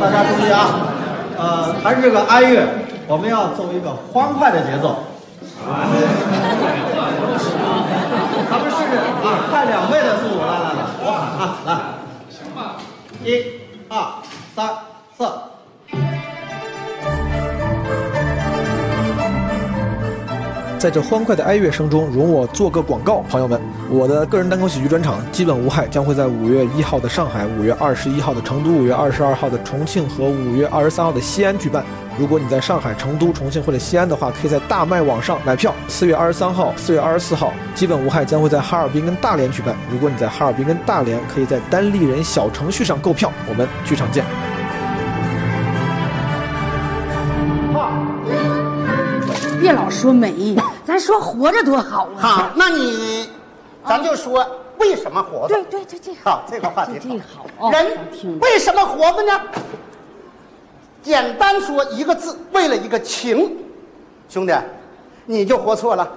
大家注意啊，呃，还是这个哀乐，我们要走一个欢快的节奏。咱们试试啊，快两倍的速度，来来来，我啊来，行吧，一、二、三、四。在这欢快的哀乐声中，容我做个广告，朋友们，我的个人单口喜剧专场基本无害将会在五月一号的上海、五月二十一号的成都、五月二十二号的重庆和五月二十三号的西安举办。如果你在上海、成都、重庆或者西安的话，可以在大麦网上买票。四月二十三号、四月二十四号，基本无害将会在哈尔滨跟大连举办。如果你在哈尔滨跟大连，可以在单立人小程序上购票。我们剧场见。别老说美，咱说活着多好啊！好，那你，咱就说为什么活着？对对对，这好，这个话题这好哦人为什么活着呢？简单说一个字，为了一个情。兄弟，你就活错了。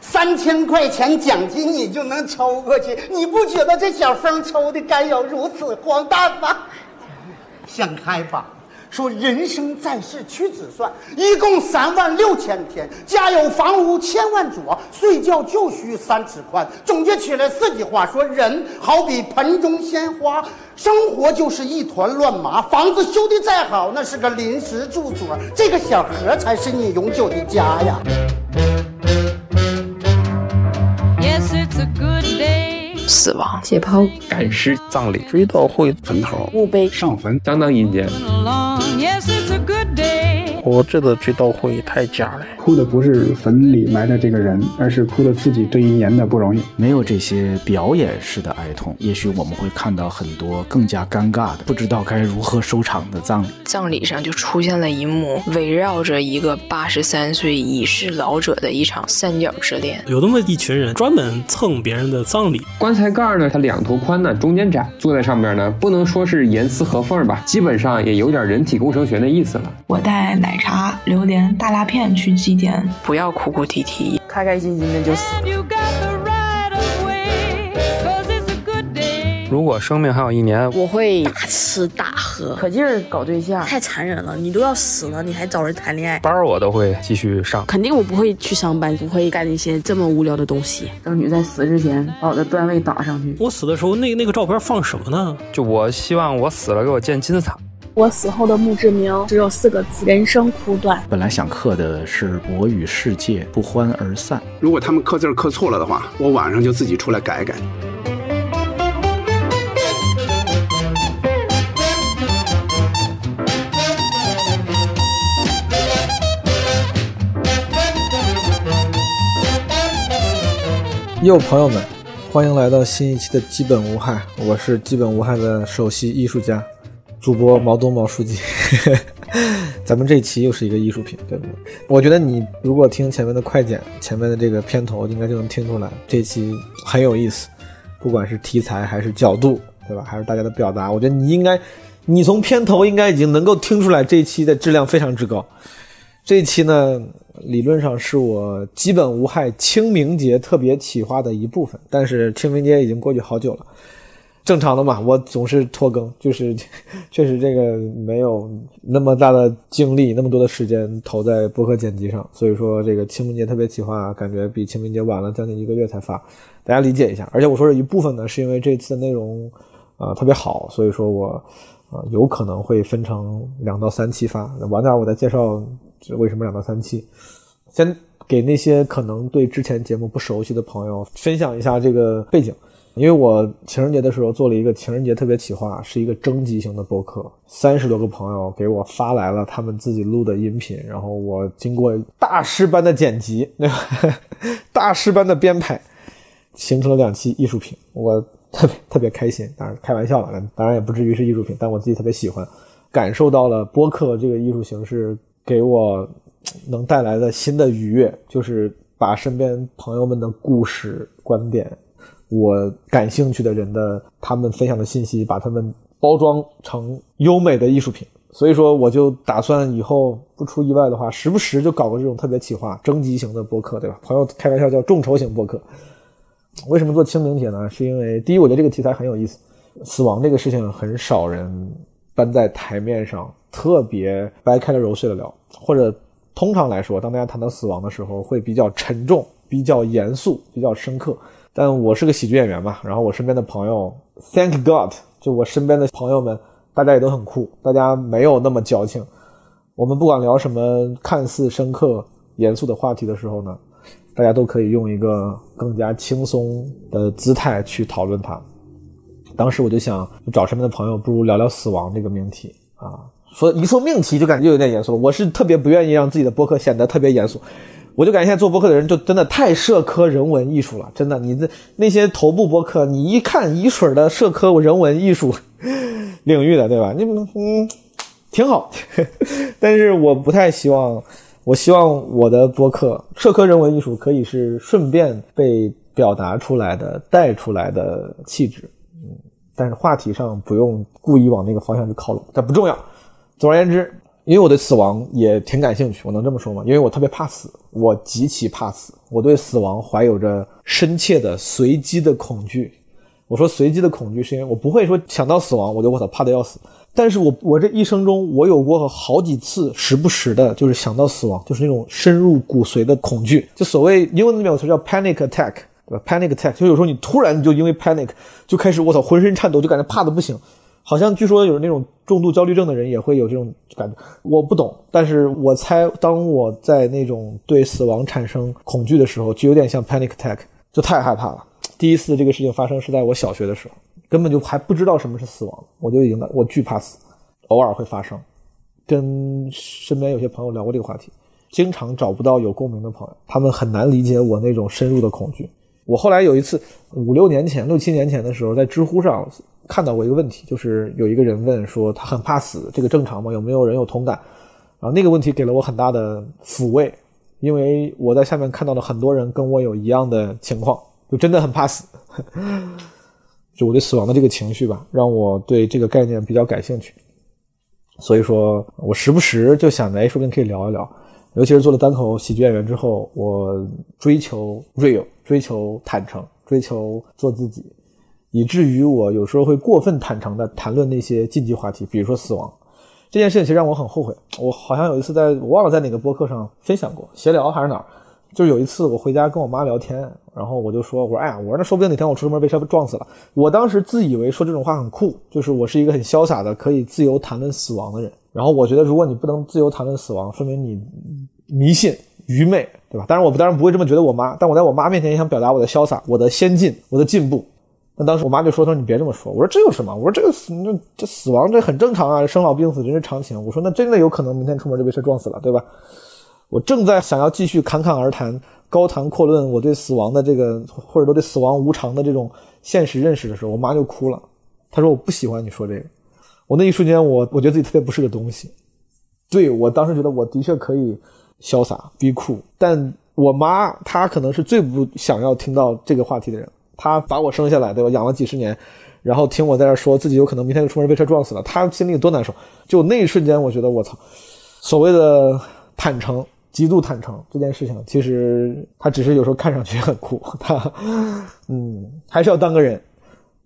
三千块钱奖金你就能抽过去，你不觉得这小风抽的该有如此荒诞吗？想开吧。说人生在世屈指算，一共三万六千天，家有房屋千万座，睡觉就需三尺宽。总结起来四句话：说人好比盆中鲜花，生活就是一团乱麻。房子修的再好，那是个临时住所，这个小盒才是你永久的家呀。死亡、解剖、赶尸、葬礼、追悼会、坟头、墓碑、上坟。相当阴间。Day. 我这个追悼会太假了。哭的不是坟里埋的这个人，而是哭的自己这一年的不容易。没有这些表演式的哀痛，也许我们会看到很多更加尴尬的、不知道该如何收场的葬礼。葬礼上就出现了一幕围绕着一个八十三岁已逝老者的一场三角之恋。有那么一群人专门蹭别人的葬礼，棺材盖呢，它两头宽呢，中间窄，坐在上面呢，不能说是严丝合缝吧，基本上也有点人体工程学的意思了。我带奶茶、榴莲、大辣片去祭奠，不要哭哭啼啼，开开心心的就死。You got the right of way. Cause it's a good day. 如果生命还有一年，我会大吃大喝，可劲儿搞对象，太残忍了！你都要死了，你还找人谈恋爱？班儿我都会继续上。肯定我不会去上班，不会干那些这么无聊的东西。争取在死之前把我的段位打上去。我死的时候，那那个照片放什么呢？就我希望我死了给我建金字塔。我死后的墓志铭只有四个字：人生苦短。本来想刻的是“我与世界不欢而散”。如果他们刻字刻错了的话，我晚上就自己出来改改。哟，朋友们，欢迎来到新一期的基本无害，我是基本无害的首席艺术家，主播毛东毛书记。咱们这期又是一个艺术品，对不对？我觉得你如果听前面的快剪，前面的这个片头，应该就能听出来，这期很有意思，不管是题材还是角度，对吧？还是大家的表达，我觉得你应该，你从片头应该已经能够听出来，这一期的质量非常之高。这一期呢，理论上是我基本无害清明节特别企划的一部分，但是清明节已经过去好久了，正常的嘛，我总是拖更，就是确实这个没有那么大的精力，那么多的时间投在播客剪辑上，所以说这个清明节特别企划感觉比清明节晚了将近一个月才发，大家理解一下。而且我说是一部分呢，是因为这次的内容啊、特别好，所以说我啊、有可能会分成两到三期发，晚点我再介绍。为什么两到三期？先给那些可能对之前节目不熟悉的朋友分享一下这个背景。因为我情人节的时候做了一个情人节特别企划，是一个征集型的播客，三十多个朋友给我发来了他们自己录的音频，然后我经过大师般的剪辑，对 吧大师般的编排，形成了两期艺术品。我特别特别开心，当然开玩笑了，当然也不至于是艺术品，但我自己特别喜欢，感受到了播客这个艺术形式。给我能带来的新的愉悦，就是把身边朋友们的故事、观点，我感兴趣的人的他们分享的信息，把他们包装成优美的艺术品。所以说，我就打算以后不出意外的话，时不时就搞个这种特别企划、征集型的播客，对吧？朋友开玩笑叫众筹型播客。为什么做清明节呢？是因为第一，我觉得这个题材很有意思，死亡这个事情很少人搬在台面上，特别掰开了揉碎了聊，或者通常来说，当大家谈到死亡的时候，会比较沉重、比较严肃、比较深刻。但我是个喜剧演员嘛，然后我身边的朋友，Thank God，就我身边的朋友们，大家也都很酷，大家没有那么矫情。我们不管聊什么看似深刻、严肃的话题的时候呢，大家都可以用一个更加轻松的姿态去讨论它。当时我就想找身边的朋友，不如聊聊死亡这个命题啊。说一说命题就感觉有点严肃了。我是特别不愿意让自己的播客显得特别严肃，我就感觉现在做播客的人就真的太社科人文艺术了。真的，你的那些头部播客，你一看一水的社科人文艺术领域的，对吧？你嗯，挺好，但是我不太希望，我希望我的播客社科人文艺术可以是顺便被表达出来的、带出来的气质。嗯，但是话题上不用故意往那个方向去靠拢，但不重要。总而言之，因为我对死亡也挺感兴趣，我能这么说吗？因为我特别怕死，我极其怕死，我对死亡怀有着深切的随机的恐惧。我说随机的恐惧，是因为我不会说想到死亡我就我操怕的要死，但是我我这一生中我有过好几次时不时的，就是想到死亡，就是那种深入骨髓的恐惧，就所谓英文里面有词叫 panic attack，对吧？panic attack 就有时候你突然就因为 panic 就开始我操浑身颤抖，就感觉怕的不行。好像据说有那种重度焦虑症的人也会有这种感觉，我不懂，但是我猜，当我在那种对死亡产生恐惧的时候，就有点像 panic attack，就太害怕了。第一次这个事情发生是在我小学的时候，根本就还不知道什么是死亡，我就已经我惧怕死，偶尔会发生。跟身边有些朋友聊过这个话题，经常找不到有共鸣的朋友，他们很难理解我那种深入的恐惧。我后来有一次五六年前、六七年前的时候，在知乎上。看到过一个问题，就是有一个人问说他很怕死，这个正常吗？有没有人有同感？然后那个问题给了我很大的抚慰，因为我在下面看到了很多人跟我有一样的情况，就真的很怕死。就我对死亡的这个情绪吧，让我对这个概念比较感兴趣。所以说我时不时就想着，哎，说不定可以聊一聊。尤其是做了单口喜剧演员之后，我追求 real，追求坦诚，追求做自己。以至于我有时候会过分坦诚地谈论那些禁忌话题，比如说死亡这件事情，其实让我很后悔。我好像有一次在我忘了在哪个播客上分享过，闲聊还是哪儿，就是有一次我回家跟我妈聊天，然后我就说，我说哎呀，我说那说不定哪天我出门被车撞死了。我当时自以为说这种话很酷，就是我是一个很潇洒的可以自由谈论死亡的人。然后我觉得如果你不能自由谈论死亡，说明你迷信、愚昧，对吧？当然我当然不会这么觉得我妈，但我在我妈面前也想表达我的潇洒、我的先进、我的进步。那当时我妈就说：“她说你别这么说。”我说：“这有什么？我说这个死，这这死亡这很正常啊，生老病死人之常情。”我说：“那真的有可能明天出门就被车撞死了，对吧？”我正在想要继续侃侃而谈、高谈阔论我对死亡的这个，或者说对死亡无常的这种现实认识的时候，我妈就哭了。她说：“我不喜欢你说这个。”我那一瞬间，我我觉得自己特别不是个东西。对我当时觉得我的确可以潇洒、逼酷，但我妈她可能是最不想要听到这个话题的人。他把我生下来，对吧？养了几十年，然后听我在这说自己有可能明天就出门被车撞死了，他心里有多难受？就那一瞬间，我觉得我操，所谓的坦诚，极度坦诚这件事情，其实他只是有时候看上去很酷，他，嗯，还是要当个人。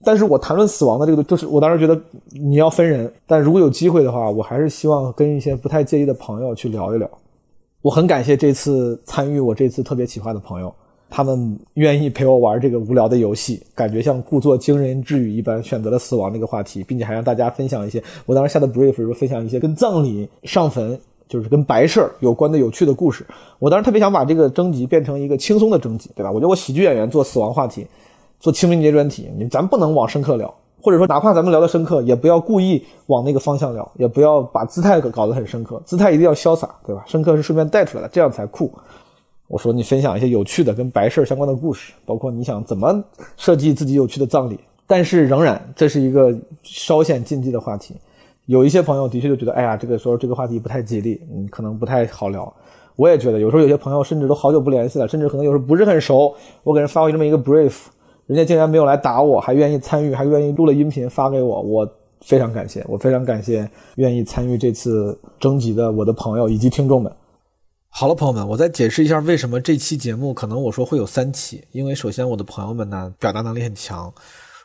但是我谈论死亡的这个，就是我当时觉得你要分人，但如果有机会的话，我还是希望跟一些不太介意的朋友去聊一聊。我很感谢这次参与我这次特别企划的朋友。他们愿意陪我玩这个无聊的游戏，感觉像故作惊人之语一般，选择了死亡这个话题，并且还让大家分享一些。我当时下的 brief 是分享一些跟葬礼、上坟，就是跟白事儿有关的有趣的故事。我当时特别想把这个征集变成一个轻松的征集，对吧？我觉得我喜剧演员做死亡话题，做清明节专题，你咱不能往深刻聊，或者说哪怕咱们聊的深刻，也不要故意往那个方向聊，也不要把姿态搞得很深刻，姿态一定要潇洒，对吧？深刻是顺便带出来的，这样才酷。我说你分享一些有趣的跟白事相关的故事，包括你想怎么设计自己有趣的葬礼。但是仍然这是一个稍显禁忌的话题，有一些朋友的确就觉得，哎呀，这个说这个话题不太吉利，嗯，可能不太好聊。我也觉得，有时候有些朋友甚至都好久不联系了，甚至可能有时候不是很熟，我给人发过这么一个 brief，人家竟然没有来打我，还愿意参与，还愿意录了音频发给我，我非常感谢，我非常感谢愿意参与这次征集的我的朋友以及听众们。好了，朋友们，我再解释一下为什么这期节目可能我说会有三期，因为首先我的朋友们呢表达能力很强，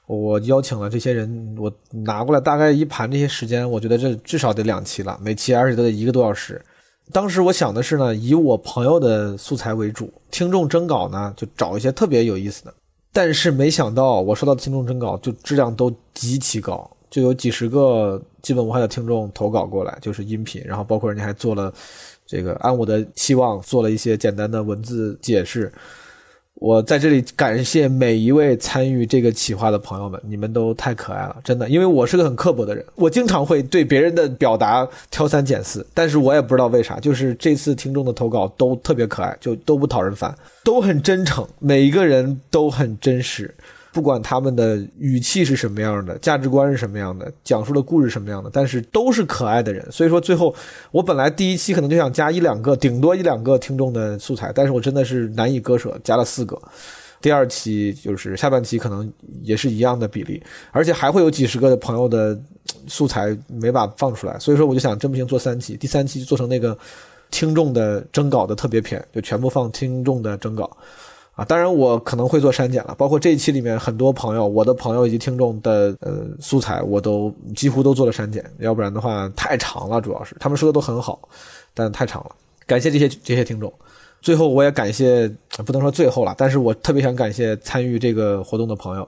我邀请了这些人，我拿过来大概一盘这些时间，我觉得这至少得两期了，每期而且都得一个多小时。当时我想的是呢，以我朋友的素材为主，听众征稿呢就找一些特别有意思的。但是没想到我收到的听众征稿就质量都极其高，就有几十个基本无害的听众投稿过来，就是音频，然后包括人家还做了这个按我的期望做了一些简单的文字解释。我在这里感谢每一位参与这个企划的朋友们，你们都太可爱了，真的。因为我是个很刻薄的人，我经常会对别人的表达挑三拣四，但是我也不知道为啥，就是这次听众的投稿都特别可爱，就都不讨人烦，都很真诚，每一个人都很真实。不管他们的语气是什么样的，价值观是什么样的，讲述的故事什么样的，但是都是可爱的人。所以说，最后我本来第一期可能就想加一两个，顶多一两个听众的素材，但是我真的是难以割舍，加了四个。第二期就是下半期可能也是一样的比例，而且还会有几十个朋友的素材没法放出来。所以说，我就想真不行做三期，第三期就做成那个听众的征稿的特别篇，就全部放听众的征稿。啊，当然我可能会做删减了，包括这一期里面很多朋友、我的朋友以及听众的呃素材，我都几乎都做了删减，要不然的话太长了，主要是他们说的都很好，但太长了。感谢这些这些听众，最后我也感谢，不能说最后了，但是我特别想感谢参与这个活动的朋友，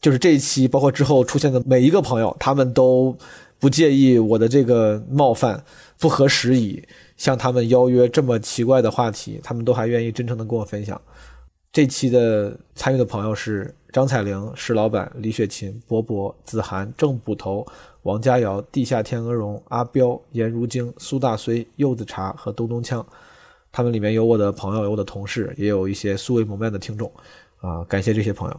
就是这一期包括之后出现的每一个朋友，他们都不介意我的这个冒犯、不合时宜，向他们邀约这么奇怪的话题，他们都还愿意真诚的跟我分享。这期的参与的朋友是张彩玲、石老板、李雪琴、博博、子涵、郑捕头、王佳瑶、地下天鹅绒、阿彪、颜如晶、苏大绥、柚子茶和东东锵。他们里面有我的朋友，有我的同事，也有一些素未谋面的听众。啊，感谢这些朋友。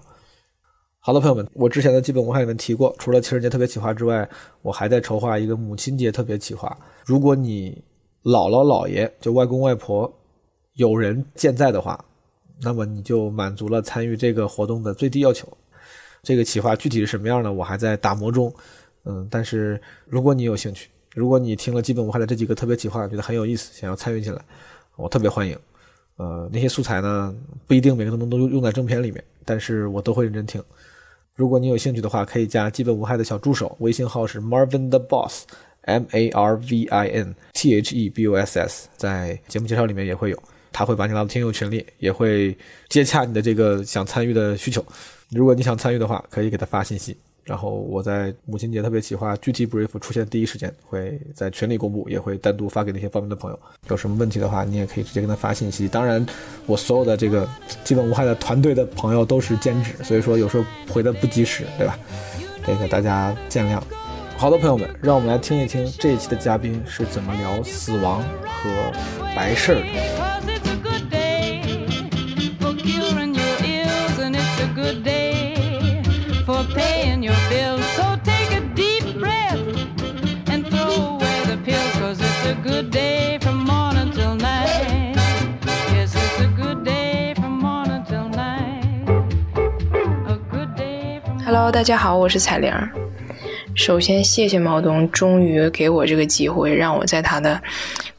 好的，朋友们，我之前的基本文化里面提过，除了情人节特别企划之外，我还在筹划一个母亲节特别企划。如果你姥姥姥爷就外公外婆有人健在的话。那么你就满足了参与这个活动的最低要求。这个企划具体是什么样的，我还在打磨中。嗯，但是如果你有兴趣，如果你听了基本无害的这几个特别企划，觉得很有意思，想要参与进来，我特别欢迎。呃，那些素材呢，不一定每个都能都用在正片里面，但是我都会认真听。如果你有兴趣的话，可以加基本无害的小助手，微信号是 Marvin the Boss，M A R V I N T H E B O S S，在节目介绍里面也会有。他会把你拉到听友群里，也会接洽你的这个想参与的需求。如果你想参与的话，可以给他发信息，然后我在母亲节特别企划具体 brief 出现第一时间会在群里公布，也会单独发给那些报名的朋友。有什么问题的话，你也可以直接跟他发信息。当然，我所有的这个基本无害的团队的朋友都是兼职，所以说有时候回的不及时，对吧？这个大家见谅。好的，朋友们，让我们来听一听这一期的嘉宾是怎么聊死亡和白事儿的。Hello，大家好，我是彩玲。首先，谢谢毛东，终于给我这个机会，让我在他的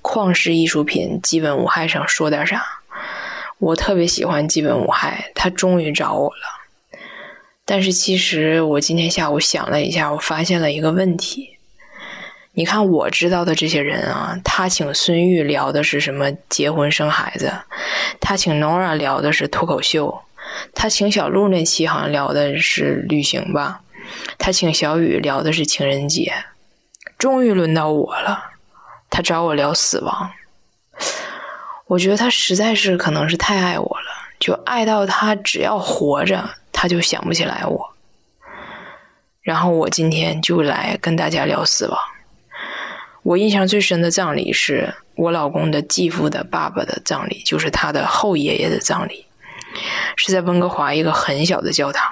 旷世艺术品基本无害上说点啥。我特别喜欢基本无害，他终于找我了。但是，其实我今天下午想了一下，我发现了一个问题。你看，我知道的这些人啊，他请孙玉聊的是什么结婚生孩子，他请 Nora 聊的是脱口秀，他请小鹿那期好像聊的是旅行吧。他请小雨聊的是情人节，终于轮到我了。他找我聊死亡，我觉得他实在是可能是太爱我了，就爱到他只要活着，他就想不起来我。然后我今天就来跟大家聊死亡。我印象最深的葬礼是我老公的继父的爸爸的葬礼，就是他的后爷爷的葬礼，是在温哥华一个很小的教堂。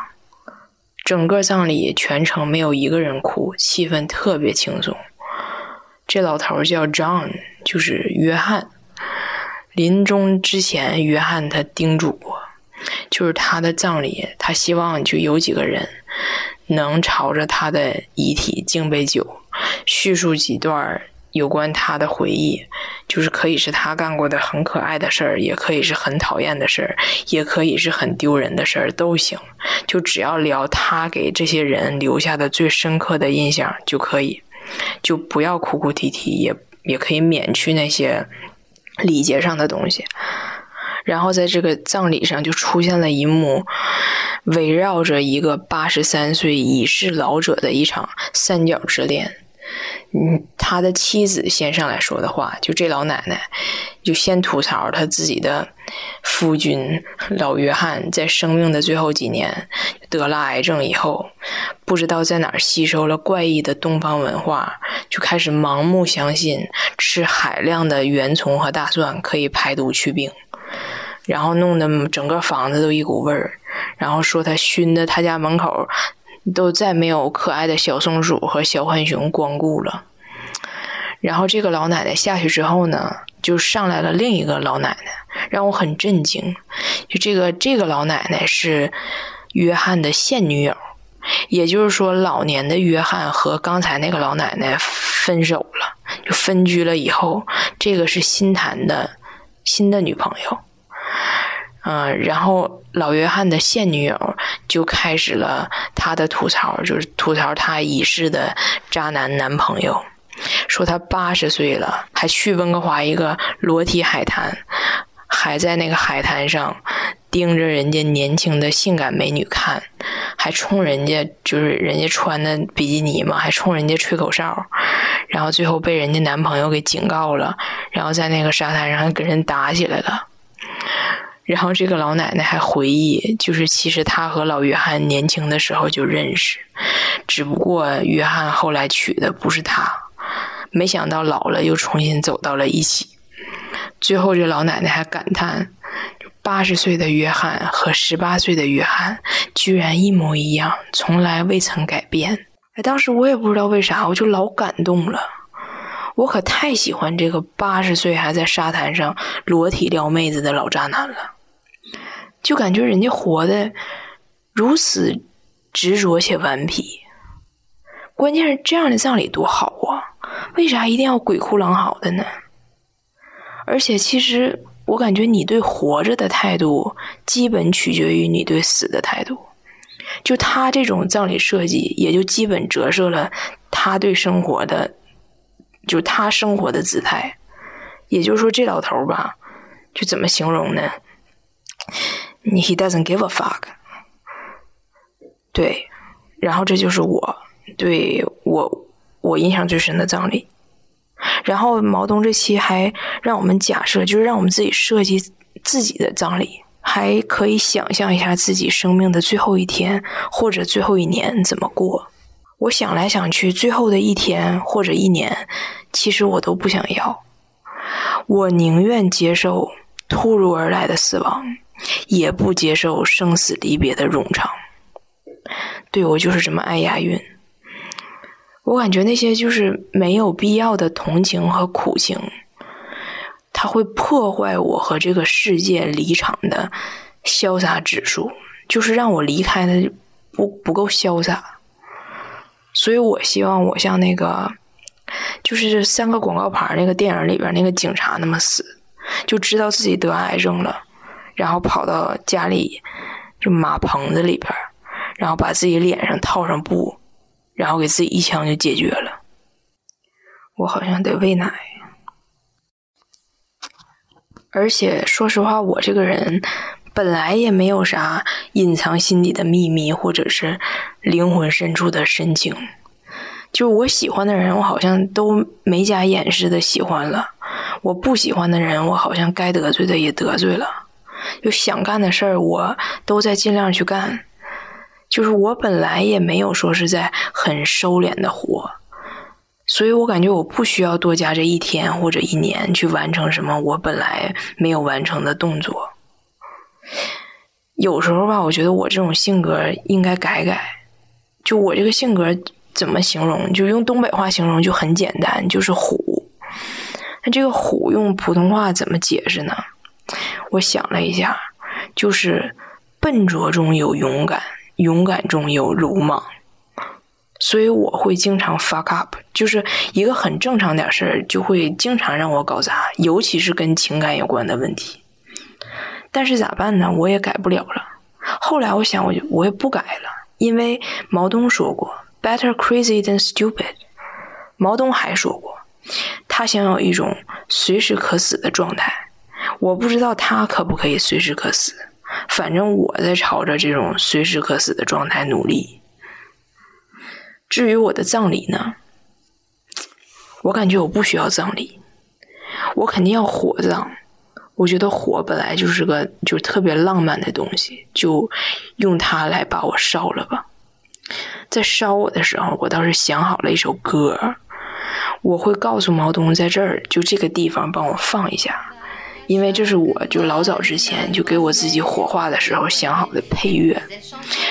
整个葬礼全程没有一个人哭，气氛特别轻松。这老头叫 John，就是约翰。临终之前，约翰他叮嘱过，就是他的葬礼，他希望就有几个人能朝着他的遗体敬杯酒，叙述几段有关他的回忆，就是可以是他干过的很可爱的事儿，也可以是很讨厌的事儿，也可以是很丢人的事儿，都行。就只要聊他给这些人留下的最深刻的印象就可以，就不要哭哭啼啼，也也可以免去那些礼节上的东西。然后在这个葬礼上就出现了一幕，围绕着一个八十三岁已是老者的一场三角之恋。嗯，他的妻子先上来说的话，就这老奶奶就先吐槽他自己的夫君老约翰在生命的最后几年得了癌症以后，不知道在哪儿吸收了怪异的东方文化，就开始盲目相信吃海量的圆葱和大蒜可以排毒祛病，然后弄得整个房子都一股味儿，然后说他熏的他家门口。都再没有可爱的小松鼠和小浣熊光顾了。然后这个老奶奶下去之后呢，就上来了另一个老奶奶，让我很震惊。就这个这个老奶奶是约翰的现女友，也就是说，老年的约翰和刚才那个老奶奶分手了，就分居了以后，这个是新谈的新的女朋友。嗯，然后老约翰的现女友就开始了他的吐槽，就是吐槽他已逝的渣男男朋友，说他八十岁了还去温哥华一个裸体海滩，还在那个海滩上盯着人家年轻的性感美女看，还冲人家就是人家穿的比基尼嘛，还冲人家吹口哨，然后最后被人家男朋友给警告了，然后在那个沙滩上还跟人打起来了。然后这个老奶奶还回忆，就是其实她和老约翰年轻的时候就认识，只不过约翰后来娶的不是她，没想到老了又重新走到了一起。最后这老奶奶还感叹，八十岁的约翰和十八岁的约翰居然一模一样，从来未曾改变。哎，当时我也不知道为啥，我就老感动了。我可太喜欢这个八十岁还在沙滩上裸体撩妹子的老渣男了。就感觉人家活的如此执着且顽皮，关键是这样的葬礼多好啊！为啥一定要鬼哭狼嚎的呢？而且，其实我感觉你对活着的态度，基本取决于你对死的态度。就他这种葬礼设计，也就基本折射了他对生活的，就他生活的姿态。也就是说，这老头吧，就怎么形容呢？He doesn't give a fuck。对，然后这就是我对我我印象最深的葬礼。然后毛东这期还让我们假设，就是让我们自己设计自己的葬礼，还可以想象一下自己生命的最后一天或者最后一年怎么过。我想来想去，最后的一天或者一年，其实我都不想要。我宁愿接受突如而来的死亡。也不接受生死离别的冗长，对我就是这么爱押韵。我感觉那些就是没有必要的同情和苦情，它会破坏我和这个世界离场的潇洒指数，就是让我离开的不不够潇洒。所以我希望我像那个，就是三个广告牌那个电影里边那个警察那么死，就知道自己得癌症了。然后跑到家里，就马棚子里边然后把自己脸上套上布，然后给自己一枪就解决了。我好像得喂奶，而且说实话，我这个人本来也没有啥隐藏心底的秘密，或者是灵魂深处的深情。就我喜欢的人，我好像都没加掩饰的喜欢了；我不喜欢的人，我好像该得罪的也得罪了。就想干的事儿，我都在尽量去干。就是我本来也没有说是在很收敛的活，所以我感觉我不需要多加这一天或者一年去完成什么我本来没有完成的动作。有时候吧，我觉得我这种性格应该改改。就我这个性格怎么形容？就用东北话形容就很简单，就是虎。那这个虎用普通话怎么解释呢？我想了一下，就是笨拙中有勇敢，勇敢中有鲁莽，所以我会经常 fuck up，就是一个很正常点事儿，就会经常让我搞砸，尤其是跟情感有关的问题。但是咋办呢？我也改不了了。后来我想，我就我也不改了，因为毛东说过 “better crazy than stupid”。毛东还说过，他想有一种随时可死的状态。我不知道他可不可以随时可死，反正我在朝着这种随时可死的状态努力。至于我的葬礼呢，我感觉我不需要葬礼，我肯定要火葬。我觉得火本来就是个就特别浪漫的东西，就用它来把我烧了吧。在烧我的时候，我倒是想好了一首歌，我会告诉毛东在这儿，就这个地方帮我放一下，因为这是我就老早之前就给我自己火化的时候想好的配乐，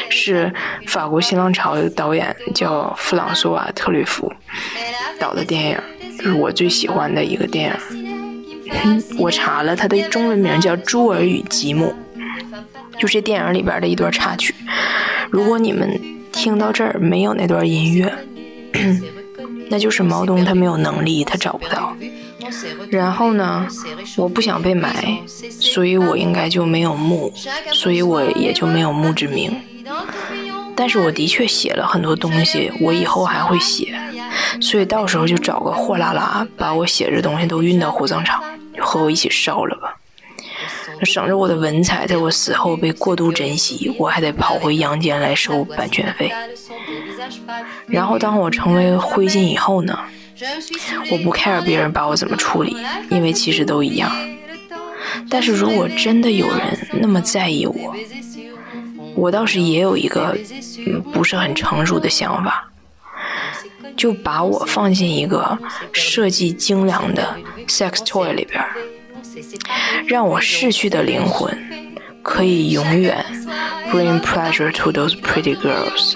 是法国新浪潮的导演叫弗朗索瓦特吕弗导的电影，是我最喜欢的一个电影。我查了，他的中文名叫《朱尔与吉姆》，就这电影里边的一段插曲。如果你们听到这儿没有那段音乐，那就是毛东他没有能力，他找不到。然后呢，我不想被埋，所以我应该就没有墓，所以我也就没有墓志铭。但是我的确写了很多东西，我以后还会写，所以到时候就找个货拉拉，把我写着东西都运到火葬场，和我一起烧了吧，省着我的文采在我死后被过度珍惜，我还得跑回阳间来收版权费。然后当我成为灰烬以后呢，我不 care 别人把我怎么处理，因为其实都一样。但是如果真的有人那么在意我，我倒是也有一个嗯不是很成熟的想法，就把我放进一个设计精良的 sex toy 里边，让我逝去的灵魂可以永远 bring pleasure to those pretty girls。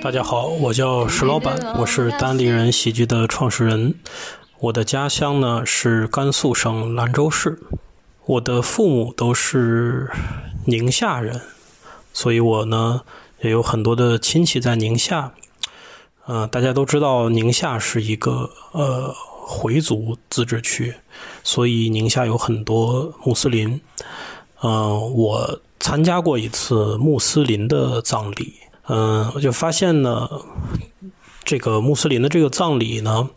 大家好，我叫石老板，我是单立人喜剧的创始人。我的家乡呢是甘肃省兰州市。我的父母都是宁夏人，所以我呢也有很多的亲戚在宁夏。呃，大家都知道宁夏是一个呃回族自治区，所以宁夏有很多穆斯林。呃，我参加过一次穆斯林的葬礼，嗯、我就发现呢，这个穆斯林的这个葬礼呢，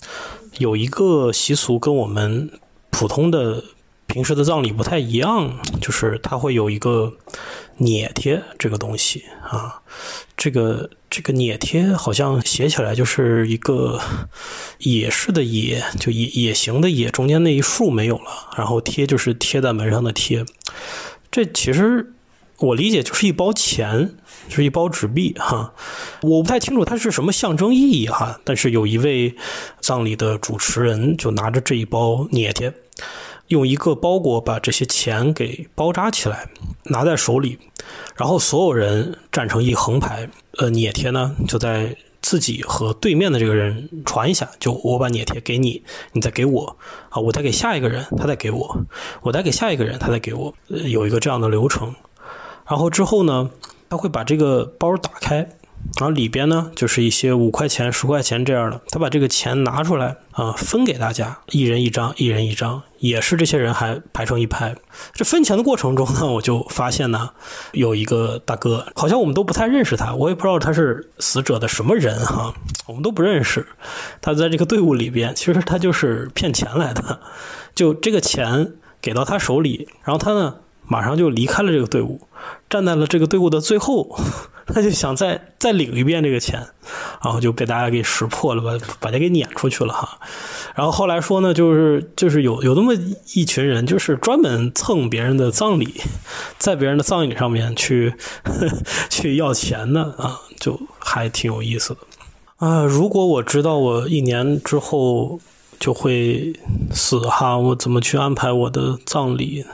有一个习俗跟我们普通的。平时的葬礼不太一样，就是它会有一个啮贴这个东西啊，这个这个啮贴好像写起来就是一个野式的野，就野野行的野，中间那一竖没有了，然后贴就是贴在门上的贴。这其实我理解就是一包钱，就是一包纸币哈。我不太清楚它是什么象征意义哈，但是有一位葬礼的主持人就拿着这一包啮贴。用一个包裹把这些钱给包扎起来，拿在手里，然后所有人站成一横排，呃，啮贴呢就在自己和对面的这个人传一下，就我把啮贴给你，你再给我，啊，我再给下一个人，他再给我，我再给下一个人，他再给我，呃、有一个这样的流程。然后之后呢，他会把这个包打开。然后里边呢，就是一些五块钱、十块钱这样的。他把这个钱拿出来啊，分给大家，一人一张，一人一张，也是这些人还排成一排。这分钱的过程中呢，我就发现呢，有一个大哥，好像我们都不太认识他，我也不知道他是死者的什么人哈，我们都不认识。他在这个队伍里边，其实他就是骗钱来的，就这个钱给到他手里，然后他呢，马上就离开了这个队伍，站在了这个队伍的最后。他就想再再领一遍这个钱，然后就被大家给识破了，把把他给撵出去了哈。然后后来说呢，就是就是有有那么一群人，就是专门蹭别人的葬礼，在别人的葬礼上面去 去要钱的啊，就还挺有意思的。啊，如果我知道我一年之后就会死哈，我怎么去安排我的葬礼？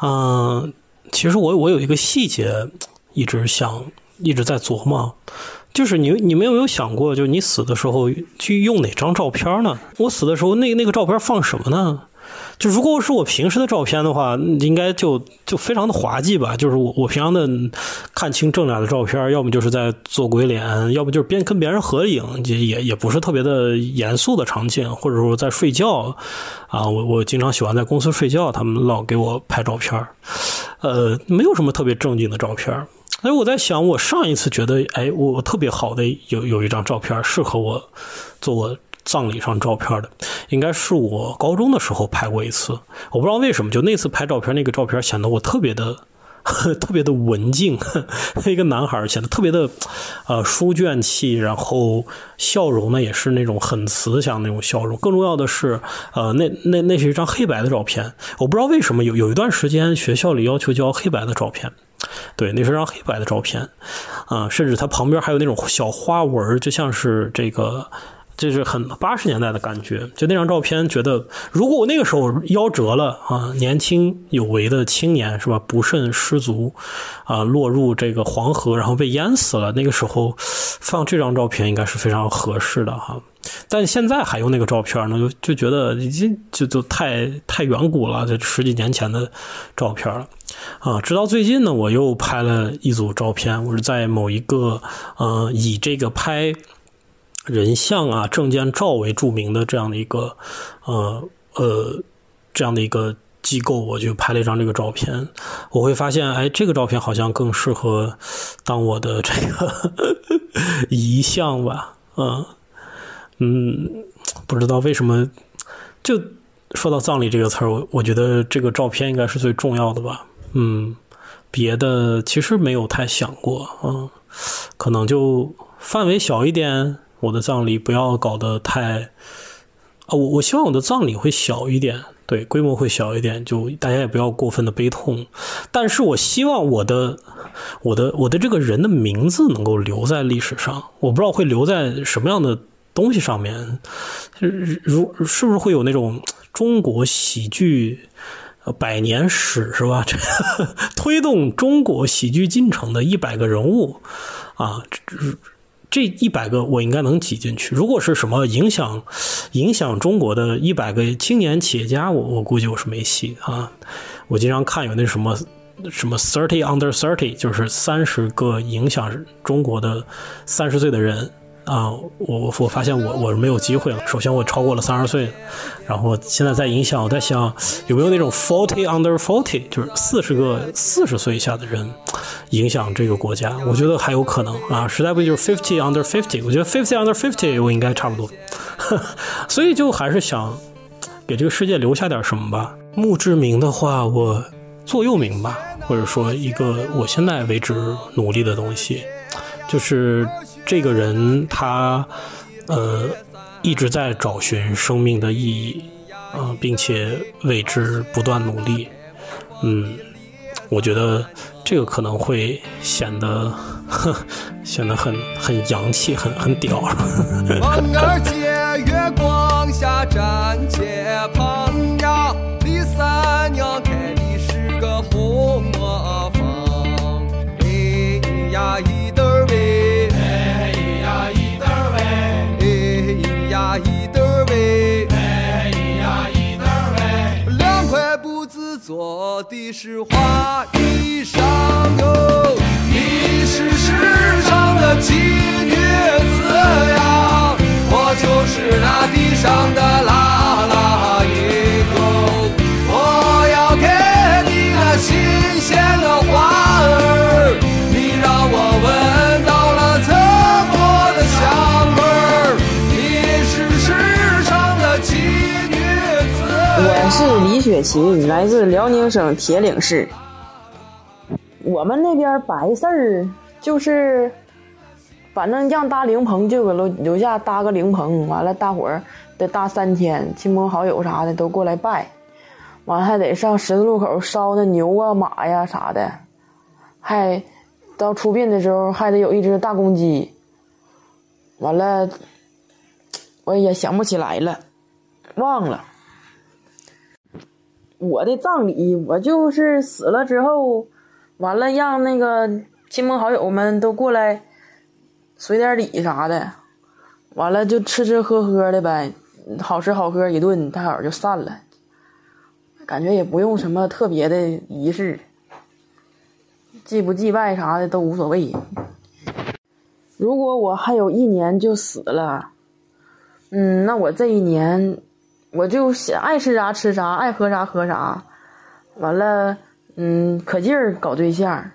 嗯、其实我我有一个细节一直想一直在琢磨，就是你你们有没有想过，就是你死的时候去用哪张照片呢？我死的时候那那个照片放什么呢？就如果是我平时的照片的话，应该就就非常的滑稽吧。就是我我平常的看清正脸的照片，要么就是在做鬼脸，要不就是边跟别人合影，也也也不是特别的严肃的场景，或者说在睡觉啊。我我经常喜欢在公司睡觉，他们老给我拍照片，呃，没有什么特别正经的照片。所以，我在想，我上一次觉得，哎，我特别好的有有一张照片适合我做我葬礼上照片的，应该是我高中的时候拍过一次。我不知道为什么，就那次拍照片，那个照片显得我特别的。特别的文静，一个男孩显得特别的，呃，书卷气，然后笑容呢也是那种很慈祥那种笑容。更重要的是，呃，那那那是一张黑白的照片。我不知道为什么有有一段时间学校里要求交黑白的照片，对，那是张黑白的照片，啊、甚至它旁边还有那种小花纹，就像是这个。就是很八十年代的感觉，就那张照片，觉得如果我那个时候夭折了啊，年轻有为的青年是吧，不慎失足啊，落入这个黄河，然后被淹死了，那个时候放这张照片应该是非常合适的哈。但现在还用那个照片呢，就就觉得已经就就太太远古了，这十几年前的照片了啊。直到最近呢，我又拍了一组照片，我是在某一个呃以这个拍。人像啊、证件照为著名的这样的一个，呃呃，这样的一个机构，我就拍了一张这个照片。我会发现，哎，这个照片好像更适合当我的这个 遗像吧，嗯嗯，不知道为什么，就说到葬礼这个词儿，我我觉得这个照片应该是最重要的吧，嗯，别的其实没有太想过，嗯，可能就范围小一点。我的葬礼不要搞得太，啊，我我希望我的葬礼会小一点，对，规模会小一点，就大家也不要过分的悲痛。但是我希望我的我的我的这个人的名字能够留在历史上，我不知道会留在什么样的东西上面，如是不是会有那种中国喜剧百年史是吧？这 推动中国喜剧进程的一百个人物啊。这一百个我应该能挤进去。如果是什么影响影响中国的一百个青年企业家，我我估计我是没戏啊。我经常看有那什么什么 thirty under thirty，就是三十个影响中国的三十岁的人啊。我我我发现我我是没有机会了。首先我超过了三十岁，然后现在在影响，我在想有没有那种 forty under forty，就是四十个四十岁以下的人。影响这个国家，我觉得还有可能啊，实在不就是 fifty under fifty，我觉得 fifty under fifty 我应该差不多，所以就还是想给这个世界留下点什么吧。墓志铭的话，我座右铭吧，或者说一个我现在为止努力的东西，就是这个人他呃一直在找寻生命的意义啊、并且为之不断努力，嗯。我觉得这个可能会显得 显得很很洋气，很很屌。做的是花衣裳哟。你是世上的奇女子呀，我就是那地上的拉拉雪琴，来自辽宁省铁岭市。我们那边白事儿就是，反正让搭灵棚就搁楼楼下搭个灵棚，完了大伙儿得搭三天，亲朋好友啥的都过来拜，完了还得上十字路口烧那牛啊马呀啥的，还到出殡的时候还得有一只大公鸡，完了，我也想不起来了，忘了。我的葬礼，我就是死了之后，完了让那个亲朋好友们都过来随点礼啥的，完了就吃吃喝喝的呗，好吃好喝一顿，大伙就散了。感觉也不用什么特别的仪式，祭不祭拜啥的都无所谓。如果我还有一年就死了，嗯，那我这一年。我就想爱吃啥吃啥，爱喝啥喝啥，完了，嗯，可劲儿搞对象。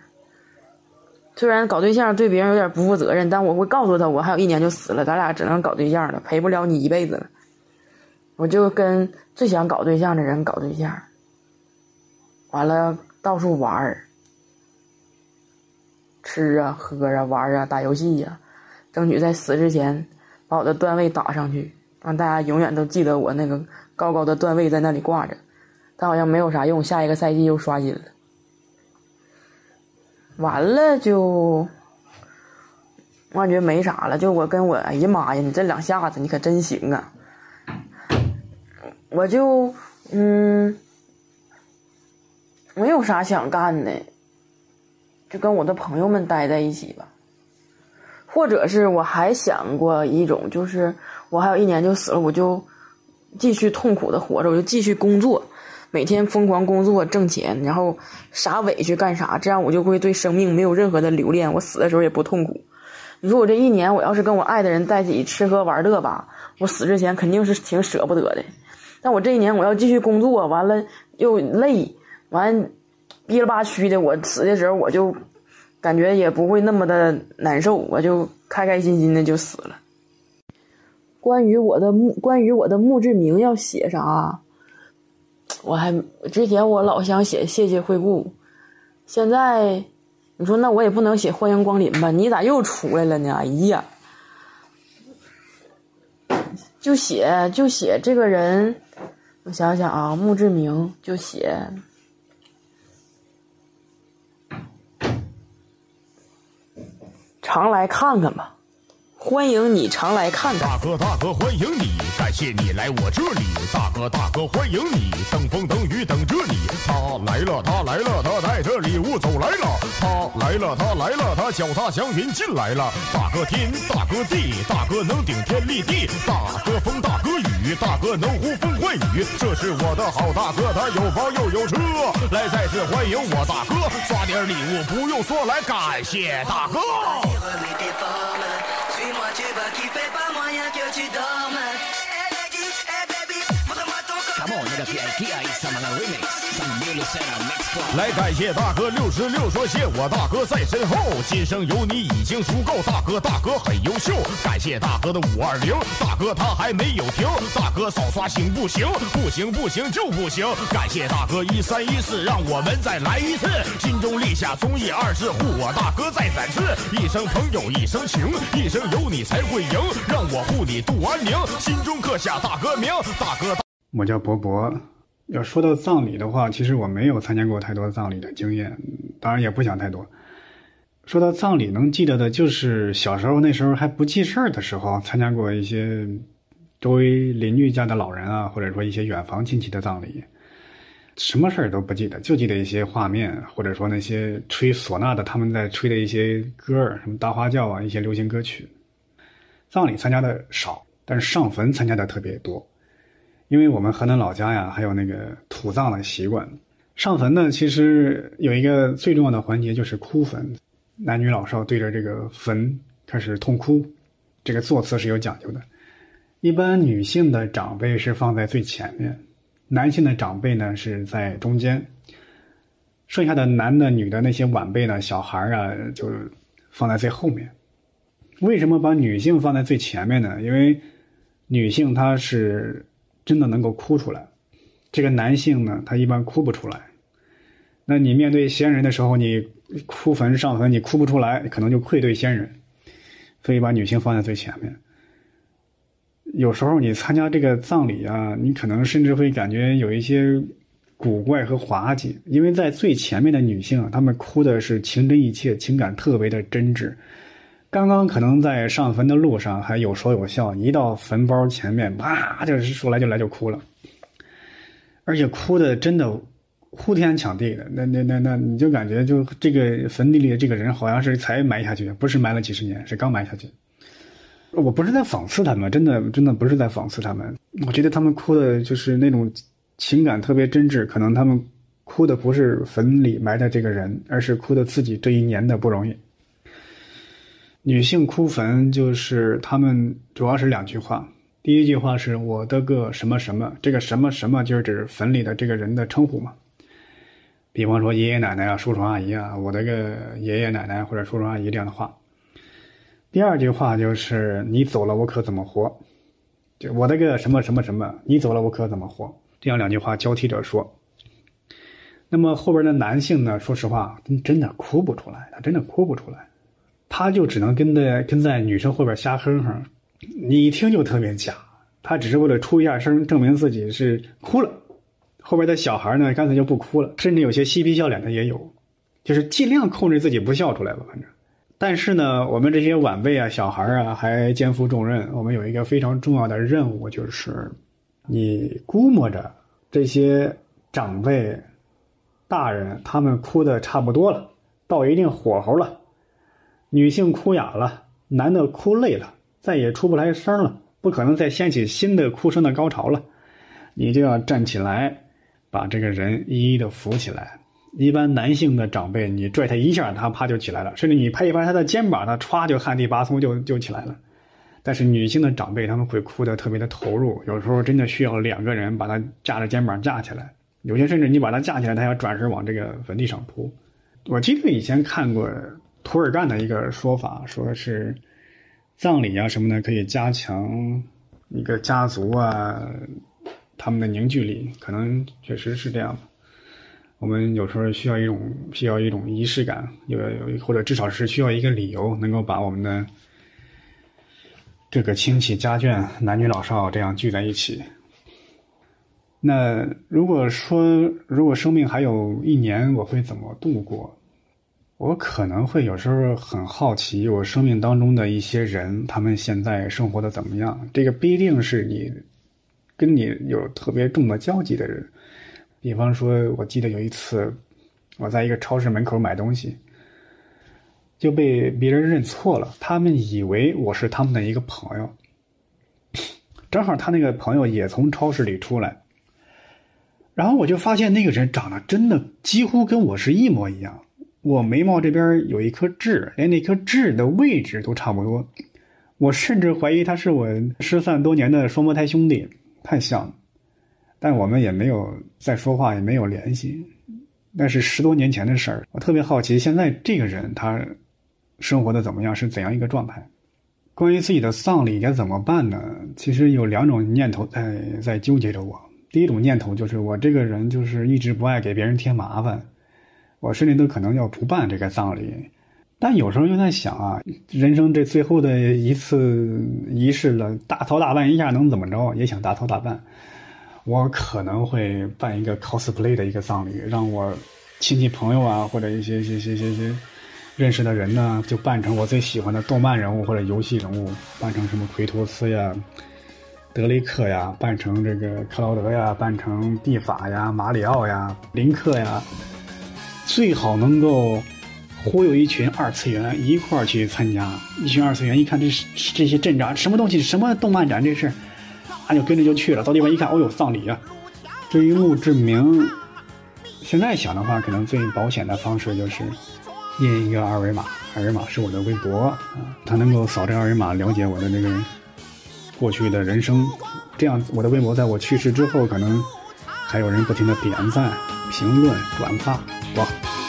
虽然搞对象对别人有点不负责任，但我会告诉他，我还有一年就死了，咱俩只能搞对象了，陪不了你一辈子了。我就跟最想搞对象的人搞对象，完了到处玩儿，吃啊喝啊玩啊打游戏呀，争取在死之前把我的段位打上去。让大家永远都记得我那个高高的段位在那里挂着，但好像没有啥用，下一个赛季又刷新了。完了就，我感觉没啥了。就我跟我，哎呀妈呀，你这两下子你可真行啊！我就嗯，没有啥想干的，就跟我的朋友们待在一起吧。或者是我还想过一种，就是我还有一年就死了，我就继续痛苦的活着，我就继续工作，每天疯狂工作挣钱，然后啥委屈干啥，这样我就会对生命没有任何的留恋，我死的时候也不痛苦。你说我这一年，我要是跟我爱的人在一起吃喝玩乐吧，我死之前肯定是挺舍不得的。但我这一年我要继续工作，完了又累，完憋了吧屈的，我死的时候我就。感觉也不会那么的难受，我就开开心心的就死了。关于我的墓，关于我的墓志铭要写啥？我还之前我老想写谢谢惠顾，现在你说那我也不能写欢迎光临吧？你咋又出来了呢？哎呀，就写就写这个人，我想想啊，墓志铭就写。常来看看吧，欢迎你常来看看。大哥大哥欢迎你，感谢你来我这里。大哥大哥欢迎你，等风等雨等着你。他来了他来了，他带着礼物走来了。他来了他来了，他脚踏祥云进来了。大哥天大哥地，大哥能顶天立地。大哥风大哥雨，大哥能呼风唤雨。这是我的好大哥，他有房又有车。来再次欢迎我大哥，刷点礼物不用说，来感谢大哥。Come on, nagapiyay-kiyay sa mga remix. 来感谢大哥六十六，说谢我大哥在身后，今生有你已经足够。大哥大哥很优秀，感谢大哥的五二零，大哥他还没有停，大哥少刷行不行？不行不行就不行。感谢大哥一三一四，让我们再来一次。心中立下忠义二字，护我大哥再展翅。一生朋友一生情，一生有你才会赢。让我护你度安宁，心中刻下大哥名。大哥，我叫博博。要说到葬礼的话，其实我没有参加过太多葬礼的经验，当然也不想太多。说到葬礼，能记得的就是小时候那时候还不记事儿的时候，参加过一些周围邻居家的老人啊，或者说一些远房亲戚的葬礼。什么事儿都不记得，就记得一些画面，或者说那些吹唢呐的他们在吹的一些歌儿，什么大花轿啊，一些流行歌曲。葬礼参加的少，但是上坟参加的特别多。因为我们河南老家呀，还有那个土葬的习惯，上坟呢，其实有一个最重要的环节就是哭坟，男女老少对着这个坟开始痛哭，这个座次是有讲究的。一般女性的长辈是放在最前面，男性的长辈呢是在中间，剩下的男的、女的那些晚辈呢，小孩啊，就放在最后面。为什么把女性放在最前面呢？因为女性她是。真的能够哭出来，这个男性呢，他一般哭不出来。那你面对先人的时候，你哭坟上坟，你哭不出来，可能就愧对先人。所以把女性放在最前面。有时候你参加这个葬礼啊，你可能甚至会感觉有一些古怪和滑稽，因为在最前面的女性啊，她们哭的是情真意切，情感特别的真挚。刚刚可能在上坟的路上还有说有笑，一到坟包前面，啪，就是说来就来就哭了，而且哭的真的呼天抢地的，那那那那你就感觉就这个坟地里的这个人好像是才埋下去，不是埋了几十年，是刚埋下去。我不是在讽刺他们，真的真的不是在讽刺他们，我觉得他们哭的就是那种情感特别真挚，可能他们哭的不是坟里埋的这个人，而是哭的自己这一年的不容易。女性哭坟就是他们主要是两句话，第一句话是我的个什么什么，这个什么什么就是指坟里的这个人的称呼嘛。比方说爷爷奶奶啊、叔叔阿姨啊，我的个爷爷奶奶或者叔叔阿姨这样的话。第二句话就是你走了我可怎么活？就我的个什么什么什么，你走了我可怎么活？这样两句话交替着说。那么后边的男性呢？说实话，真的哭不出来，他真的哭不出来。他就只能跟在跟在女生后边瞎哼哼，你一听就特别假。他只是为了出一下声，证明自己是哭了。后边的小孩呢，干脆就不哭了，甚至有些嬉皮笑脸的也有，就是尽量控制自己不笑出来吧，反正。但是呢，我们这些晚辈啊、小孩啊，还肩负重任。我们有一个非常重要的任务，就是你估摸着这些长辈、大人他们哭的差不多了，到一定火候了。女性哭哑了，男的哭累了，再也出不来声了，不可能再掀起新的哭声的高潮了。你就要站起来，把这个人一一的扶起来。一般男性的长辈，你拽他一下，他啪就起来了；甚至你拍一拍他的肩膀，他歘就旱地拔葱就就起来了。但是女性的长辈，他们会哭得特别的投入，有时候真的需要两个人把他架着肩膀架起来。有些甚至你把他架起来，他要转身往这个坟地上扑。我记得以前看过。涂尔干的一个说法，说是葬礼啊什么的，可以加强一个家族啊他们的凝聚力，可能确实是这样的。我们有时候需要一种需要一种仪式感，有有或者至少是需要一个理由，能够把我们的各个亲戚家眷、男女老少这样聚在一起。那如果说如果生命还有一年，我会怎么度过？我可能会有时候很好奇，我生命当中的一些人，他们现在生活的怎么样？这个不一定是你跟你有特别重的交集的人。比方说，我记得有一次，我在一个超市门口买东西，就被别人认错了，他们以为我是他们的一个朋友。正好他那个朋友也从超市里出来，然后我就发现那个人长得真的几乎跟我是一模一样。我眉毛这边有一颗痣，连那颗痣的位置都差不多。我甚至怀疑他是我失散多年的双胞胎兄弟，太像了。但我们也没有再说话，也没有联系。那是十多年前的事儿。我特别好奇，现在这个人他生活的怎么样，是怎样一个状态？关于自己的丧礼该怎么办呢？其实有两种念头在在纠结着我。第一种念头就是我这个人就是一直不爱给别人添麻烦。我甚至都可能要不办这个葬礼，但有时候又在想啊，人生这最后的一次仪式了，大操大办一下能怎么着？也想大操大办。我可能会办一个 cosplay 的一个葬礼，让我亲戚朋友啊，或者一些、些、些、些、些认识的人呢，就扮成我最喜欢的动漫人物或者游戏人物，扮成什么奎托斯呀、德雷克呀，扮成这个克劳德呀，扮成蒂法呀、马里奥呀、林克呀。最好能够忽悠一群二次元一块儿去参加，一群二次元一看这是这些阵仗，什么东西，什么动漫展这是，啊就跟着就去了。到地方一看，哦呦，葬礼啊！至于墓志铭，现在想的话，可能最保险的方式就是印一个二维码，二维码是我的微博啊，他能够扫这二维码了解我的这个过去的人生，这样我的微博在我去世之后，可能还有人不停的点赞、评论、转发。哇。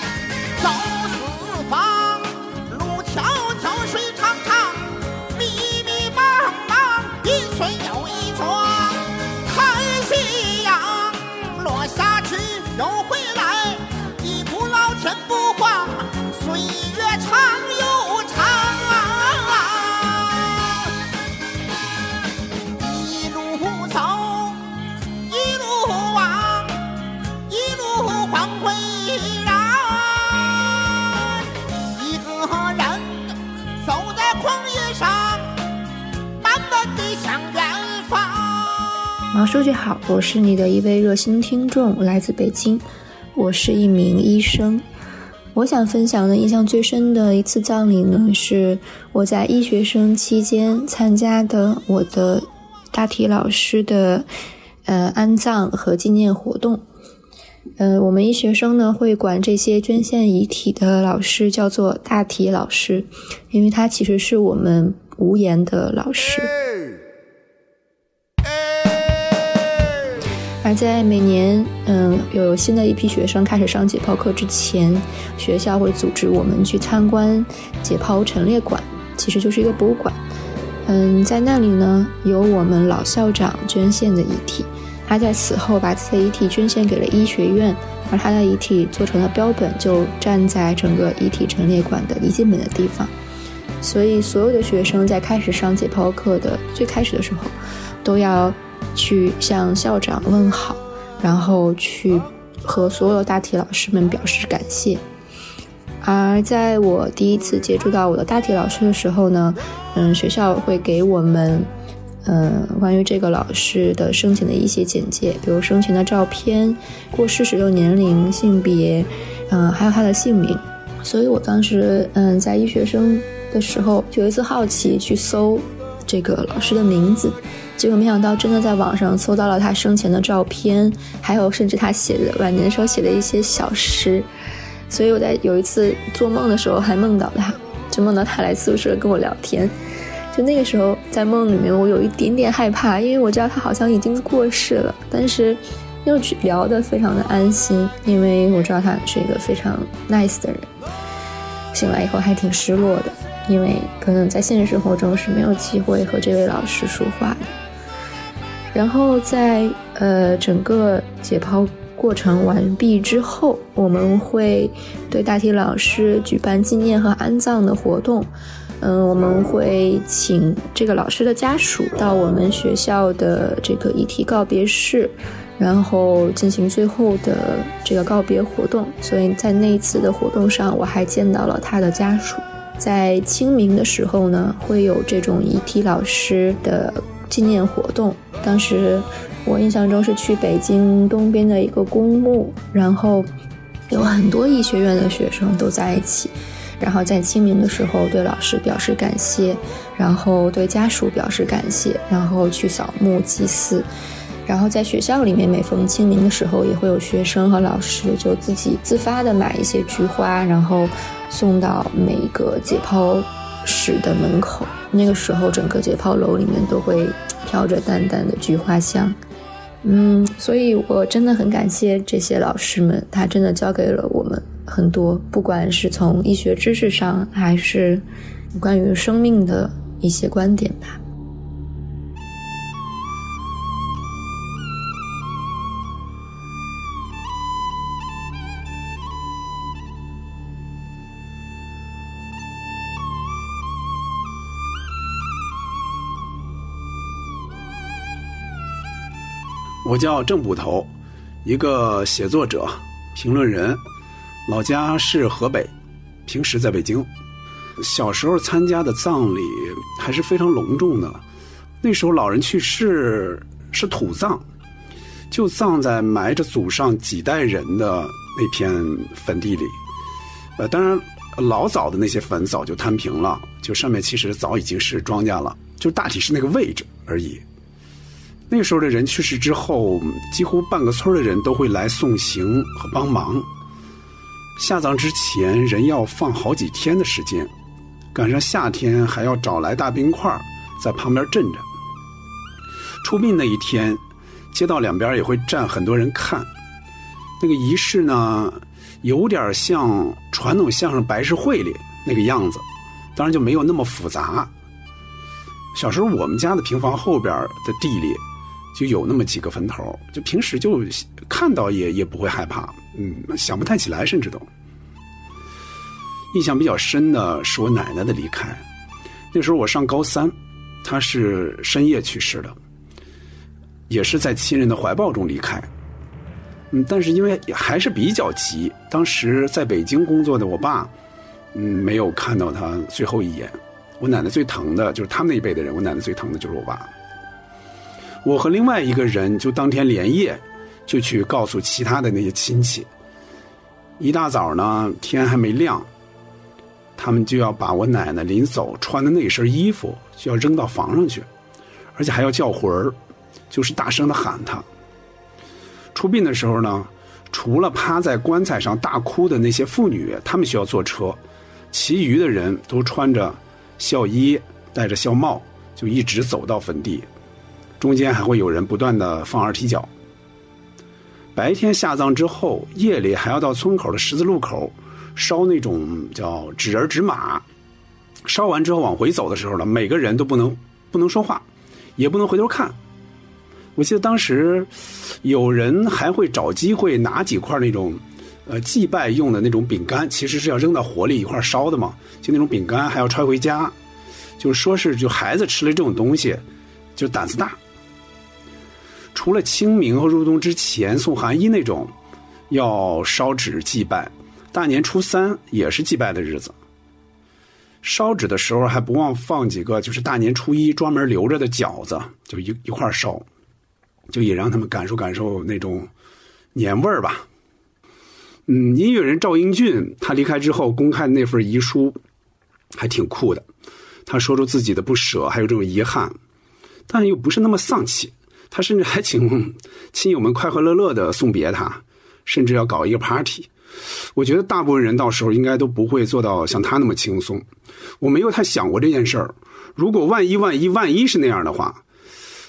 毛书记好，我是你的一位热心听众，来自北京，我是一名医生。我想分享的印象最深的一次葬礼呢，是我在医学生期间参加的我的大体老师的呃安葬和纪念活动。呃，我们医学生呢会管这些捐献遗体的老师叫做大体老师，因为他其实是我们无言的老师。而在每年，嗯，有新的一批学生开始上解剖课之前，学校会组织我们去参观解剖陈列馆，其实就是一个博物馆。嗯，在那里呢，有我们老校长捐献的遗体，他在死后把自己的遗体捐献给了医学院，而他的遗体做成了标本，就站在整个遗体陈列馆的一进门的地方。所以，所有的学生在开始上解剖课的最开始的时候，都要。去向校长问好，然后去和所有大体老师们表示感谢。而在我第一次接触到我的大体老师的时候呢，嗯，学校会给我们，嗯，关于这个老师的生前的一些简介，比如生前的照片、过世时的年龄、性别，嗯，还有他的姓名。所以我当时，嗯，在医学生的时候，有一次好奇去搜这个老师的名字。结果没想到，真的在网上搜到了他生前的照片，还有甚至他写的晚年时候写的一些小诗。所以我在有一次做梦的时候还梦到他，就梦到他来宿舍跟我聊天。就那个时候在梦里面，我有一点点害怕，因为我知道他好像已经过世了，但是又去聊得非常的安心，因为我知道他是一个非常 nice 的人。醒来以后还挺失落的，因为可能在现实生活中是没有机会和这位老师说话的。然后在呃整个解剖过程完毕之后，我们会对大体老师举办纪念和安葬的活动。嗯，我们会请这个老师的家属到我们学校的这个遗体告别室，然后进行最后的这个告别活动。所以在那一次的活动上，我还见到了他的家属。在清明的时候呢，会有这种遗体老师的。纪念活动，当时我印象中是去北京东边的一个公墓，然后有很多医学院的学生都在一起，然后在清明的时候对老师表示感谢，然后对家属表示感谢，然后去扫墓祭祀，然后在学校里面每逢清明的时候，也会有学生和老师就自己自发的买一些菊花，然后送到每一个解剖室的门口。那个时候，整个解剖楼里面都会飘着淡淡的菊花香，嗯，所以我真的很感谢这些老师们，他真的教给了我们很多，不管是从医学知识上，还是关于生命的一些观点吧。我叫郑捕头，一个写作者、评论人，老家是河北，平时在北京。小时候参加的葬礼还是非常隆重的，那时候老人去世是土葬，就葬在埋着祖上几代人的那片坟地里。呃，当然老早的那些坟早就摊平了，就上面其实早已经是庄稼了，就大体是那个位置而已。那个时候的人去世之后，几乎半个村的人都会来送行和帮忙。下葬之前，人要放好几天的时间，赶上夏天还要找来大冰块在旁边镇着。出殡那一天，街道两边也会站很多人看。那个仪式呢，有点像传统相声白事会里那个样子，当然就没有那么复杂。小时候我们家的平房后边的地里。就有那么几个坟头，就平时就看到也也不会害怕，嗯，想不太起来，甚至都。印象比较深的是我奶奶的离开，那时候我上高三，她是深夜去世的，也是在亲人的怀抱中离开。嗯，但是因为还是比较急，当时在北京工作的我爸，嗯，没有看到他最后一眼。我奶奶最疼的就是他们那一辈的人，我奶奶最疼的就是我爸。我和另外一个人就当天连夜就去告诉其他的那些亲戚。一大早呢，天还没亮，他们就要把我奶奶临走穿的那身衣服就要扔到房上去，而且还要叫魂儿，就是大声的喊她。出殡的时候呢，除了趴在棺材上大哭的那些妇女，她们需要坐车，其余的人都穿着孝衣，戴着孝帽，就一直走到坟地，中间还会有人不断的放二踢脚。白天下葬之后，夜里还要到村口的十字路口烧那种叫纸人纸马。烧完之后往回走的时候呢，每个人都不能不能说话，也不能回头看。我记得当时有人还会找机会拿几块那种呃祭拜用的那种饼干，其实是要扔到火里一块烧的嘛，就那种饼干还要揣回家，就说是就孩子吃了这种东西就胆子大。除了清明和入冬之前送寒衣那种，要烧纸祭拜，大年初三也是祭拜的日子。烧纸的时候还不忘放几个，就是大年初一专门留着的饺子，就一一块烧，就也让他们感受感受那种年味儿吧。嗯，音乐人赵英俊他离开之后公开的那份遗书，还挺酷的。他说出自己的不舍，还有这种遗憾，但又不是那么丧气。他甚至还请 亲友们快快乐乐的送别他，甚至要搞一个 party。我觉得大部分人到时候应该都不会做到像他那么轻松。我没有太想过这件事儿。如果万一万一万一是那样的话，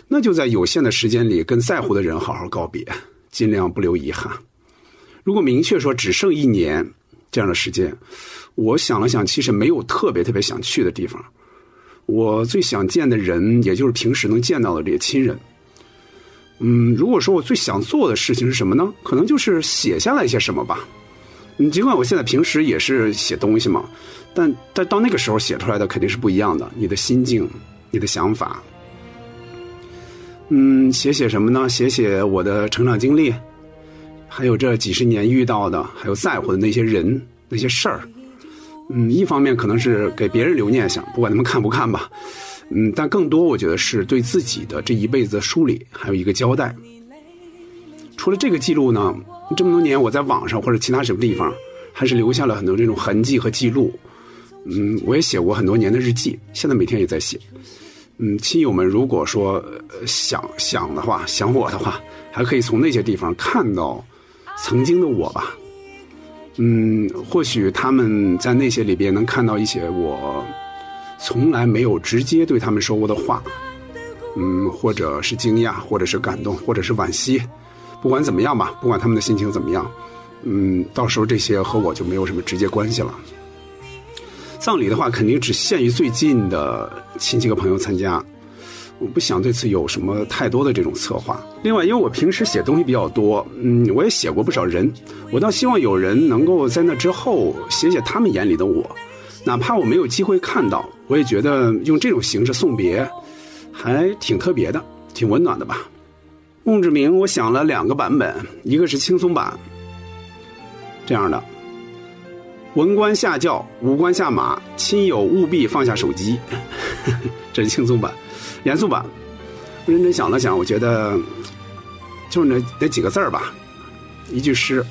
那就在有限的时间里跟在乎的人好好告别，尽量不留遗憾。如果明确说只剩一年这样的时间，我想了想，其实没有特别特别想去的地方。我最想见的人，也就是平时能见到的这些亲人。嗯，如果说我最想做的事情是什么呢？可能就是写下来一些什么吧。嗯，尽管我现在平时也是写东西嘛，但但到那个时候写出来的肯定是不一样的。你的心境，你的想法。嗯，写写什么呢？写写我的成长经历，还有这几十年遇到的，还有在乎的那些人、那些事儿。嗯，一方面可能是给别人留念想，不管他们看不看吧。嗯，但更多我觉得是对自己的这一辈子的梳理，还有一个交代。除了这个记录呢，这么多年我在网上或者其他什么地方，还是留下了很多这种痕迹和记录。嗯，我也写过很多年的日记，现在每天也在写。嗯，亲友们如果说想想的话，想我的话，还可以从那些地方看到曾经的我吧。嗯，或许他们在那些里边能看到一些我从来没有直接对他们说过的话，嗯，或者是惊讶，或者是感动，或者是惋惜，不管怎么样吧，不管他们的心情怎么样，嗯，到时候这些和我就没有什么直接关系了。葬礼的话，肯定只限于最近的亲戚和朋友参加。我不想对此有什么太多的这种策划。另外，因为我平时写东西比较多，嗯，我也写过不少人。我倒希望有人能够在那之后写写他们眼里的我，哪怕我没有机会看到，我也觉得用这种形式送别，还挺特别的，挺温暖的吧。墓志铭，我想了两个版本，一个是轻松版，这样的：文官下轿，武官下马，亲友务必放下手机。这是轻松版。严肃版，认真想了想，我觉得就那那几个字儿吧，一句诗：“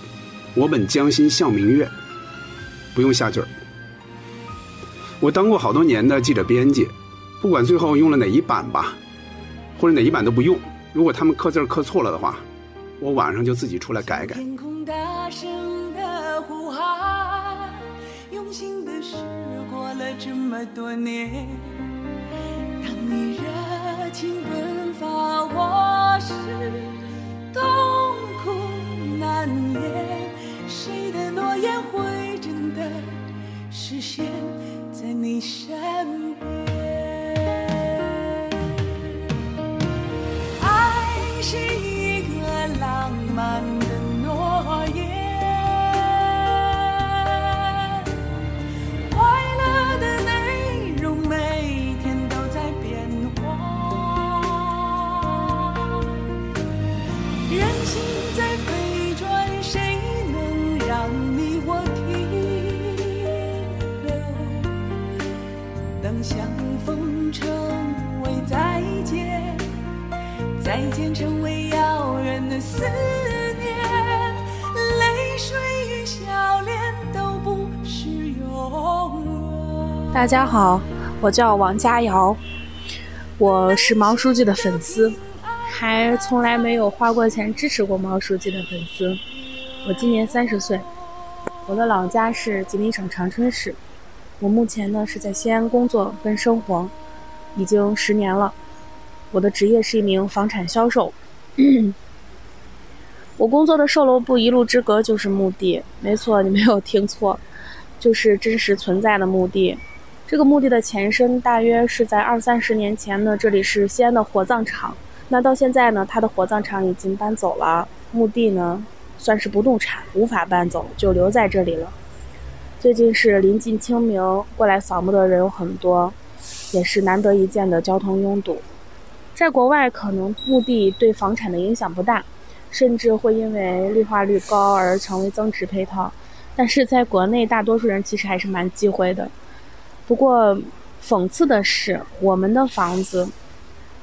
我本将心向明月。”不用下句儿。我当过好多年的记者编辑，不管最后用了哪一版吧，或者哪一版都不用。如果他们刻字刻错了的话，我晚上就自己出来改改。天空大声的呼喊，用心的事过了这么多年。当你热情奔发，我是痛苦难言。谁的诺言会真的实现在你身边？爱是一个浪漫相逢成为再见再见成为遥远的思念泪水与笑脸都不是永远。大家好我叫王佳瑶我是毛书记的粉丝。还从来没有花过钱支持过毛书记的粉丝。我今年三十岁我的老家是吉林省长春市。我目前呢是在西安工作跟生活，已经十年了。我的职业是一名房产销售。我工作的售楼部一路之隔就是墓地，没错，你没有听错，就是真实存在的墓地。这个墓地的前身大约是在二三十年前呢，这里是西安的火葬场。那到现在呢，它的火葬场已经搬走了，墓地呢算是不动产，无法搬走，就留在这里了。最近是临近清明，过来扫墓的人有很多，也是难得一见的交通拥堵。在国外，可能墓地对房产的影响不大。甚至会因为绿化率高而成为增值配套，但是在国内，大多数人其实还是蛮忌讳的。不过，讽刺的是，我们的房子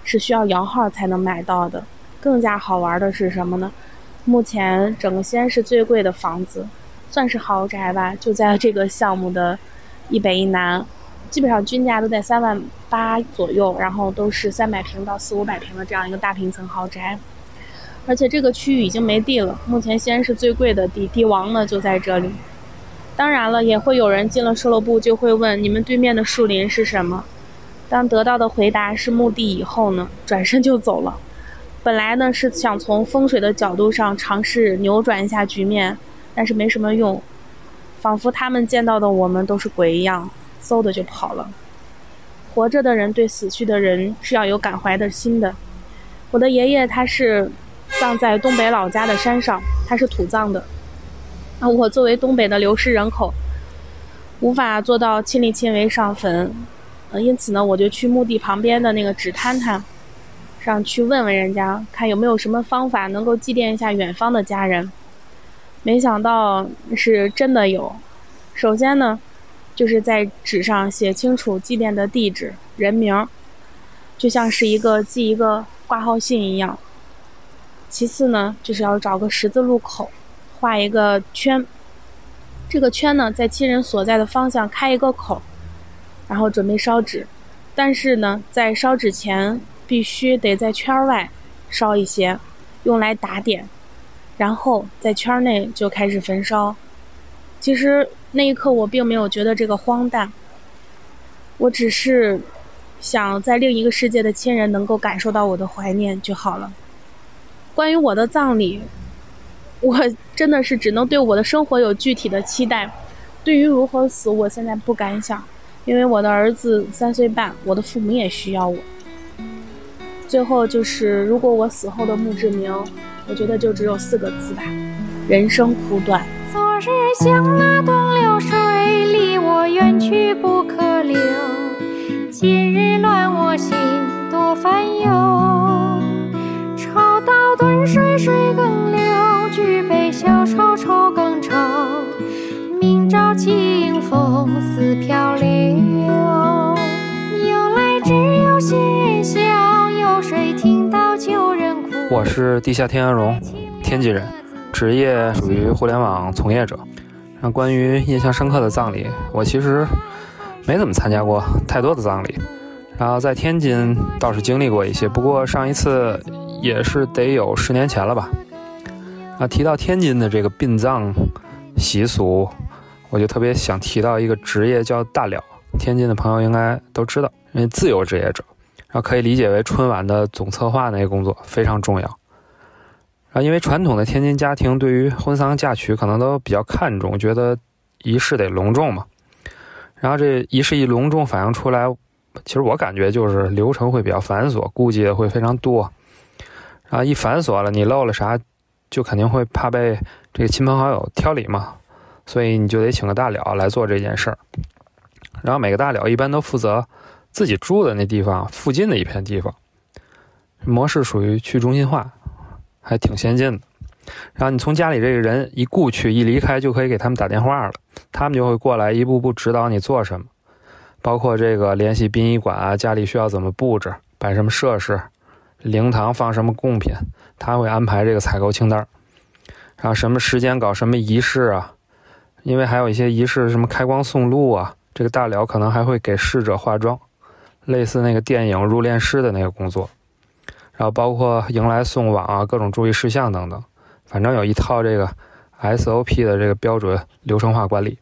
是需要摇号才能买到的。更加好玩的是什么呢？目前整个西安市最贵的房子，算是豪宅吧，就在这个项目的一北一南，基本上均价都在三万八左右，然后都是三百平到四五百平的这样一个大平层豪宅。而且这个区域已经没地了，目前西安市最贵的地，地王呢就在这里。当然了，也会有人进了售楼部就会问：你们对面的树林是什么？当得到的回答是墓地以后呢，转身就走了。本来呢是想从风水的角度上尝试扭转一下局面，但是没什么用，仿佛他们见到的我们都是鬼一样，嗖的就跑了。活着的人对死去的人是要有感怀的心的。我的爷爷他是。葬在东北老家的山上，他是土葬的。那我作为东北的流失人口，无法做到亲力亲为上坟，呃，因此呢，我就去墓地旁边的那个纸摊摊上去问问人家，看有没有什么方法能够祭奠一下远方的家人。没想到是真的有。首先呢，就是在纸上写清楚祭奠的地址、人名，就像是一个寄一个挂号信一样。其次呢，就是要找个十字路口，画一个圈。这个圈呢，在亲人所在的方向开一个口，然后准备烧纸。但是呢，在烧纸前，必须得在圈外烧一些，用来打点。然后在圈内就开始焚烧。其实那一刻我并没有觉得这个荒诞，我只是想在另一个世界的亲人能够感受到我的怀念就好了。关于我的葬礼，我真的是只能对我的生活有具体的期待。对于如何死，我现在不敢想，因为我的儿子三岁半，我的父母也需要我。最后就是，如果我死后的墓志铭，我觉得就只有四个字吧：人生苦短。昨日像那东流水，离我远去不可留。今日乱我心，多烦忧。潮到顿水水更流，举杯消愁愁更愁。明朝清风似飘流。由来只有新人笑，有谁听到旧人哭？我是地下天鹅绒，天津人，职业属于互联网从业者。那关于印象深刻的葬礼，我其实没怎么参加过太多的葬礼。然后在天津倒是经历过一些，不过上一次。也是得有十年前了吧？啊，提到天津的这个殡葬习俗，我就特别想提到一个职业叫大了。天津的朋友应该都知道，因为自由职业者，然后可以理解为春晚的总策划那个工作非常重要。啊，因为传统的天津家庭对于婚丧嫁娶可能都比较看重，觉得仪式得隆重嘛。然后这仪式一隆重，反映出来，其实我感觉就是流程会比较繁琐，顾忌的会非常多。然后一繁琐了，你漏了啥，就肯定会怕被这个亲朋好友挑理嘛，所以你就得请个大了来做这件事儿。然后每个大了一般都负责自己住的那地方附近的一片地方，模式属于去中心化，还挺先进的。然后你从家里这个人一故去一离开，就可以给他们打电话了，他们就会过来一步步指导你做什么，包括这个联系殡仪馆啊，家里需要怎么布置，摆什么设施。灵堂放什么贡品，他会安排这个采购清单然后什么时间搞什么仪式啊？因为还有一些仪式，什么开光送路啊，这个大寮可能还会给逝者化妆，类似那个电影入殓师的那个工作，然后包括迎来送往啊，各种注意事项等等，反正有一套这个 SOP 的这个标准流程化管理。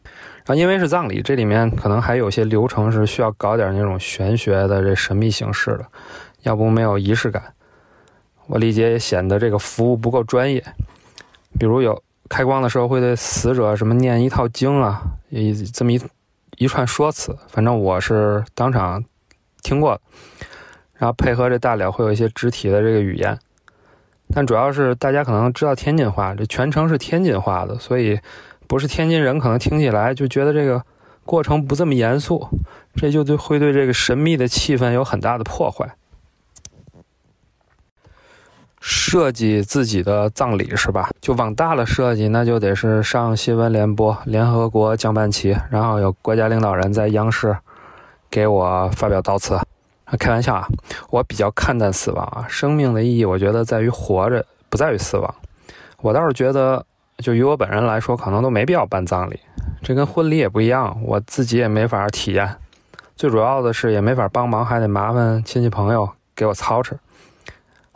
然后因为是葬礼，这里面可能还有些流程是需要搞点那种玄学的这神秘形式的，要不没有仪式感。我理解也显得这个服务不够专业。比如有开光的时候会对死者什么念一套经啊，一这么一一串说辞，反正我是当场听过。然后配合这大了会有一些肢体的这个语言，但主要是大家可能知道天津话，这全程是天津话的，所以。不是天津人，可能听起来就觉得这个过程不这么严肃，这就对会对这个神秘的气氛有很大的破坏。设计自己的葬礼是吧？就往大了设计，那就得是上新闻联播、联合国降半旗，然后有国家领导人在央视给我发表悼词。开玩笑啊，我比较看淡死亡啊，生命的意义，我觉得在于活着，不在于死亡。我倒是觉得。就于我本人来说，可能都没必要办葬礼，这跟婚礼也不一样，我自己也没法体验。最主要的是也没法帮忙，还得麻烦亲戚朋友给我操持。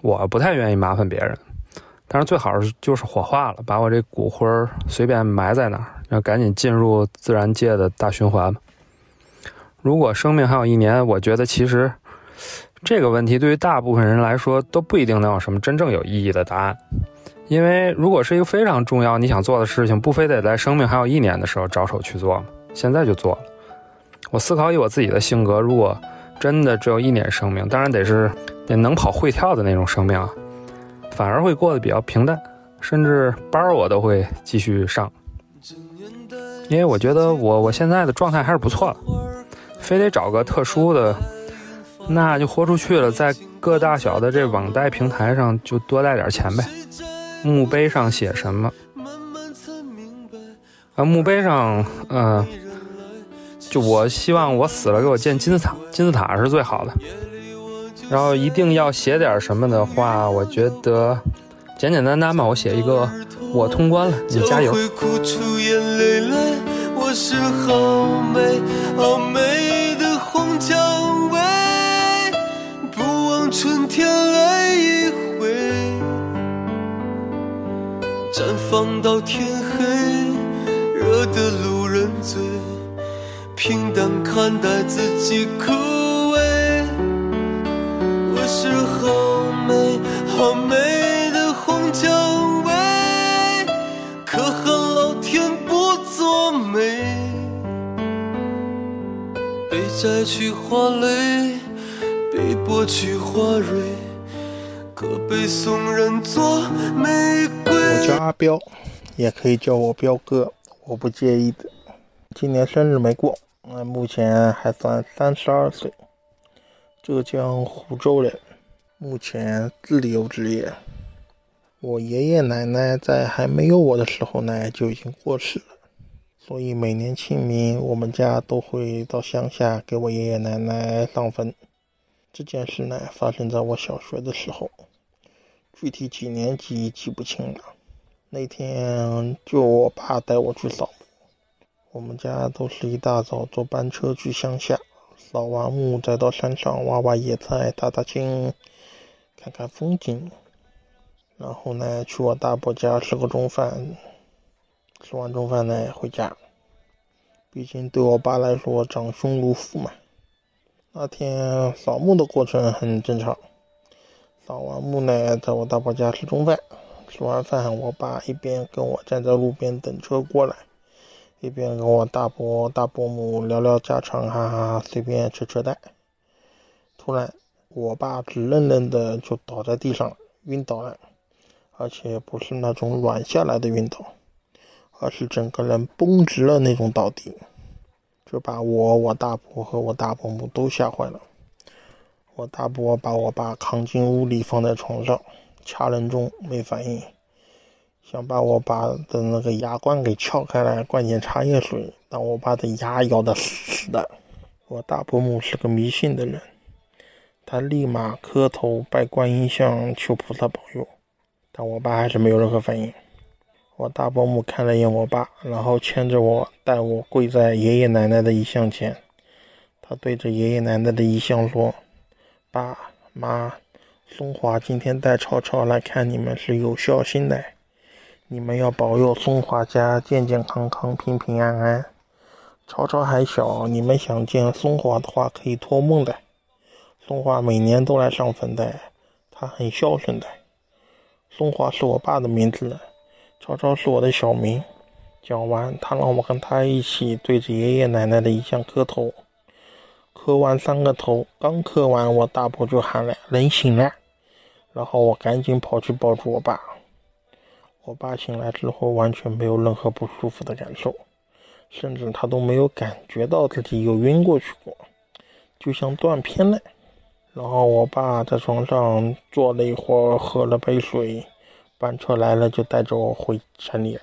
我不太愿意麻烦别人，但是最好是就是火化了，把我这骨灰随便埋在那儿，要赶紧进入自然界的大循环。如果生命还有一年，我觉得其实这个问题对于大部分人来说都不一定能有什么真正有意义的答案。因为如果是一个非常重要你想做的事情，不非得在生命还有一年的时候着手去做吗？现在就做了。我思考以我自己的性格，如果真的只有一年生命，当然得是得能跑会跳的那种生命啊，反而会过得比较平淡，甚至班儿我都会继续上，因为我觉得我我现在的状态还是不错的。非得找个特殊的，那就豁出去了，在各大小的这网贷平台上就多贷点钱呗。墓碑上写什么？啊，墓碑上，嗯，就我希望我死了给我建金字塔，金字塔是最好的。然后一定要写点什么的话，我觉得简简单单吧，我写一个我通关了，你加油。我是好美好美绽放到天黑，惹得路人醉。平淡看待自己枯萎。我是好美好美的红蔷薇，可恨老天不作美，被摘去花蕾，被剥去花蕊，可被送人作玫瑰。我叫阿彪，也可以叫我彪哥，我不介意的。今年生日没过，那目前还算三十二岁，浙江湖州人，目前自由职业。我爷爷奶奶在还没有我的时候呢就已经过世了，所以每年清明我们家都会到乡下给我爷爷奶奶上坟。这件事呢发生在我小学的时候，具体几年级记不清了。那天就我爸带我去扫墓，我们家都是一大早坐班车去乡下，扫完墓再到山上挖挖野菜、打打青、看看风景，然后呢去我大伯家吃个中饭，吃完中饭呢回家。毕竟对我爸来说长兄如父嘛。那天扫墓的过程很正常，扫完墓呢在我大伯家吃中饭。吃完饭，我爸一边跟我站在路边等车过来，一边跟我大伯、大伯母聊聊家常，哈哈，随便扯扯淡。突然，我爸直愣愣的就倒在地上晕倒了，而且不是那种软下来的晕倒，而是整个人绷直了那种倒地，这把我、我大伯和我大伯母都吓坏了。我大伯把我爸扛进屋里，放在床上。掐人中没反应，想把我爸的那个牙关给撬开来灌点茶叶水，但我爸的牙咬得死死的。我大伯母是个迷信的人，他立马磕头拜观音像求菩萨保佑，但我爸还是没有任何反应。我大伯母看了一眼我爸，然后牵着我带我跪在爷爷奶奶的遗像前。他对着爷爷奶奶的遗像说：“爸妈，松华今天带超超来看你们是有孝心的，你们要保佑松华家健健康康、平平安安。超超还小，你们想见松华的话可以托梦的。松华每年都来上坟的，他很孝顺的。松华是我爸的名字。”超超是我的小名。讲完，他让我跟他一起对着爷爷奶奶的遗像磕头。磕完三个头，刚磕完，我大伯就喊了：“人醒了！”然后我赶紧跑去抱住我爸。我爸醒来之后，完全没有任何不舒服的感受，甚至他都没有感觉到自己有晕过去过，就像断片了。然后我爸在床上坐了一会儿，喝了杯水。班车来了，就带着我回城里了，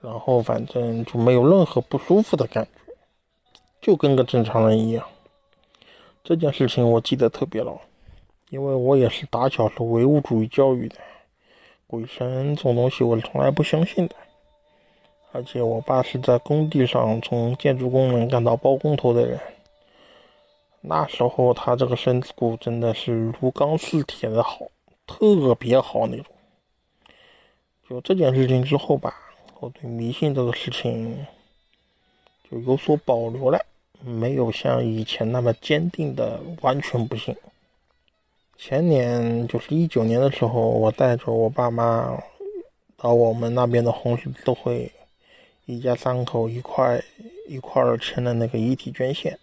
然后反正就没有任何不舒服的感觉，就跟个正常人一样。这件事情我记得特别牢，因为我也是打小是唯物主义教育的，鬼神这种东西我是从来不相信的。而且我爸是在工地上从建筑工人干到包工头的人，那时候他这个身子骨真的是如钢似铁的好，特别好那种。就这件事情之后吧，我对迷信这个事情就有所保留了，没有像以前那么坚定的完全不信。前年就是一九年的时候，我带着我爸妈到我们那边的红十字会，一家三口一块一块儿签了那个遗体捐献。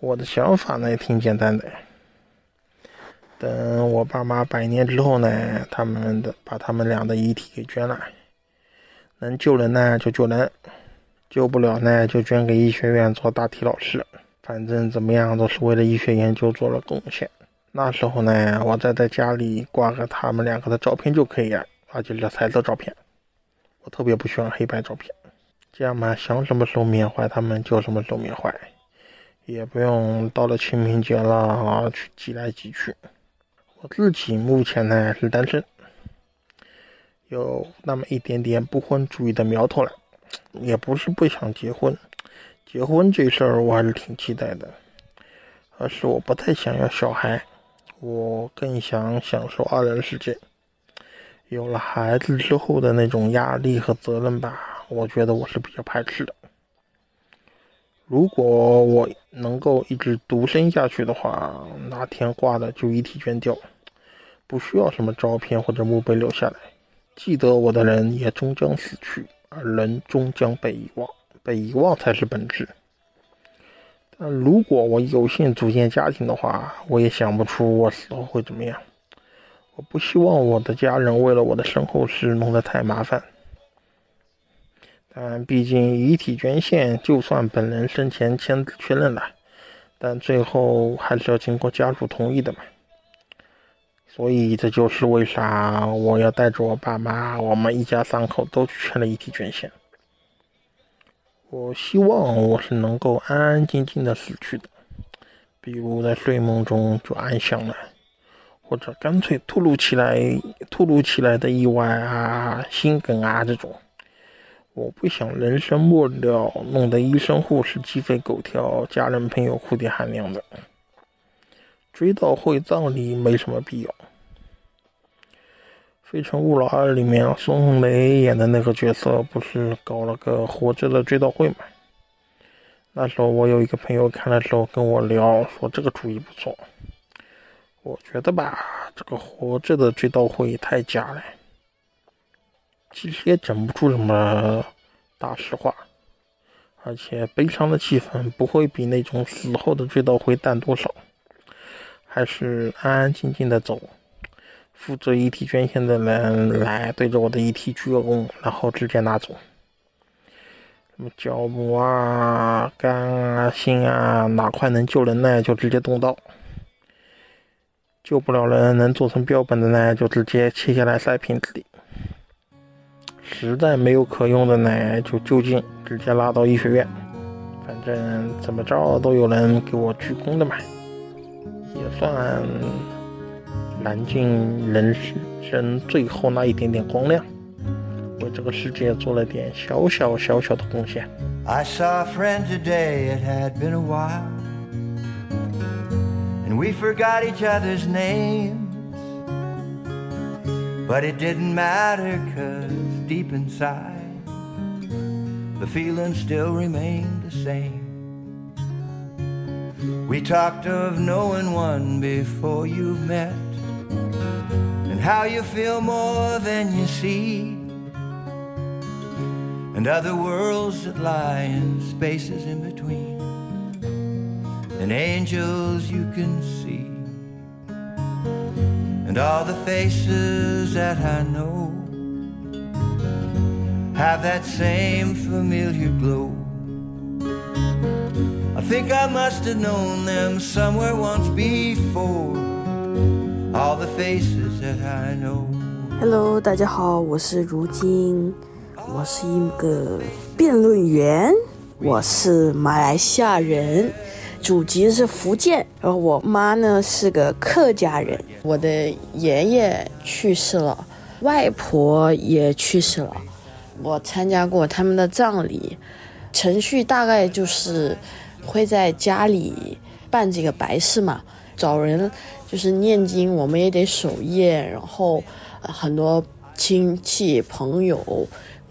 我的想法呢也挺简单的。等我爸妈百年之后呢，他们的把他们俩的遗体给捐了，能救人呢就救人，救不了呢就捐给医学院做大体老师，反正怎么样都是为了医学研究做了贡献。那时候呢，我再在家里挂个他们两个的照片就可以了，而且是彩色照片。我特别不喜欢黑白照片，这样嘛，想什么时候缅怀他们就什么时候缅怀，也不用到了清明节了啊去挤来挤去。我自己目前呢是单身，有那么一点点不婚主义的苗头了，也不是不想结婚，结婚这事儿我还是挺期待的，而是我不太想要小孩，我更想享受二人世界。有了孩子之后的那种压力和责任吧，我觉得我是比较排斥的。如果我能够一直独身下去的话，哪天挂了就遗体捐掉，不需要什么照片或者墓碑留下来。记得我的人也终将死去，人终将被遗忘，被遗忘才是本质。但如果我有幸组建家庭的话，我也想不出我死后会怎么样。我不希望我的家人为了我的身后事弄得太麻烦。但毕竟遗体捐献，就算本人生前签字确认了，但最后还是要经过家属同意的嘛。所以这就是为啥我要带着我爸妈，我们一家三口都去签了遗体捐献。我希望我是能够安安静静的死去的，比如在睡梦中就安详了，或者干脆突如其来、突如其来的意外啊、心梗啊这种。我不想人生末了，弄得医生护士鸡飞狗跳，家人朋友哭爹喊娘的。追悼会葬礼没什么必要。《非诚勿扰二》里面孙红雷演的那个角色不是搞了个活着的追悼会吗？那时候我有一个朋友看了之后跟我聊，说这个主意不错。我觉得吧，这个活着的追悼会太假了。其实也整不出什么大实话，而且悲伤的气氛不会比那种死后的追悼会淡多少。还是安安静静的走，负责遗体捐献的人来对着我的遗体鞠个躬，然后直接拿走。什么角膜啊、肝啊、心啊，哪块能救人呢，就直接动刀；救不了人，能做成标本的呢，就直接切下来塞瓶子里。实在没有可用的呢，就就近直接拉到医学院。反正怎么着都有人给我鞠躬的嘛，也算燃尽人生最后那一点点光亮。为 这个世界做了点小小小小的贡献。 I saw a friend today, it had been a while. And we forgot each other's names. But it didn't matter, cause deep inside, the feeling still remained the same. We talked of knowing one before you've met, and how you feel more than you see. And other worlds that lie in spaces in between, and angels you can see, and all the faces that I know have that same familiar glow. I think I must have known them somewhere once before, Hello，大家好，我是如今，我是一个辩论员，我是马来西亚人，祖籍是福建，然后我妈呢是个客家人，我的爷爷去世了，外婆也去世了，我参加过他们的葬礼，程序大概就是会在家里办这个白事嘛，找人就是念经，我们也得守夜，然后。很多亲戚朋友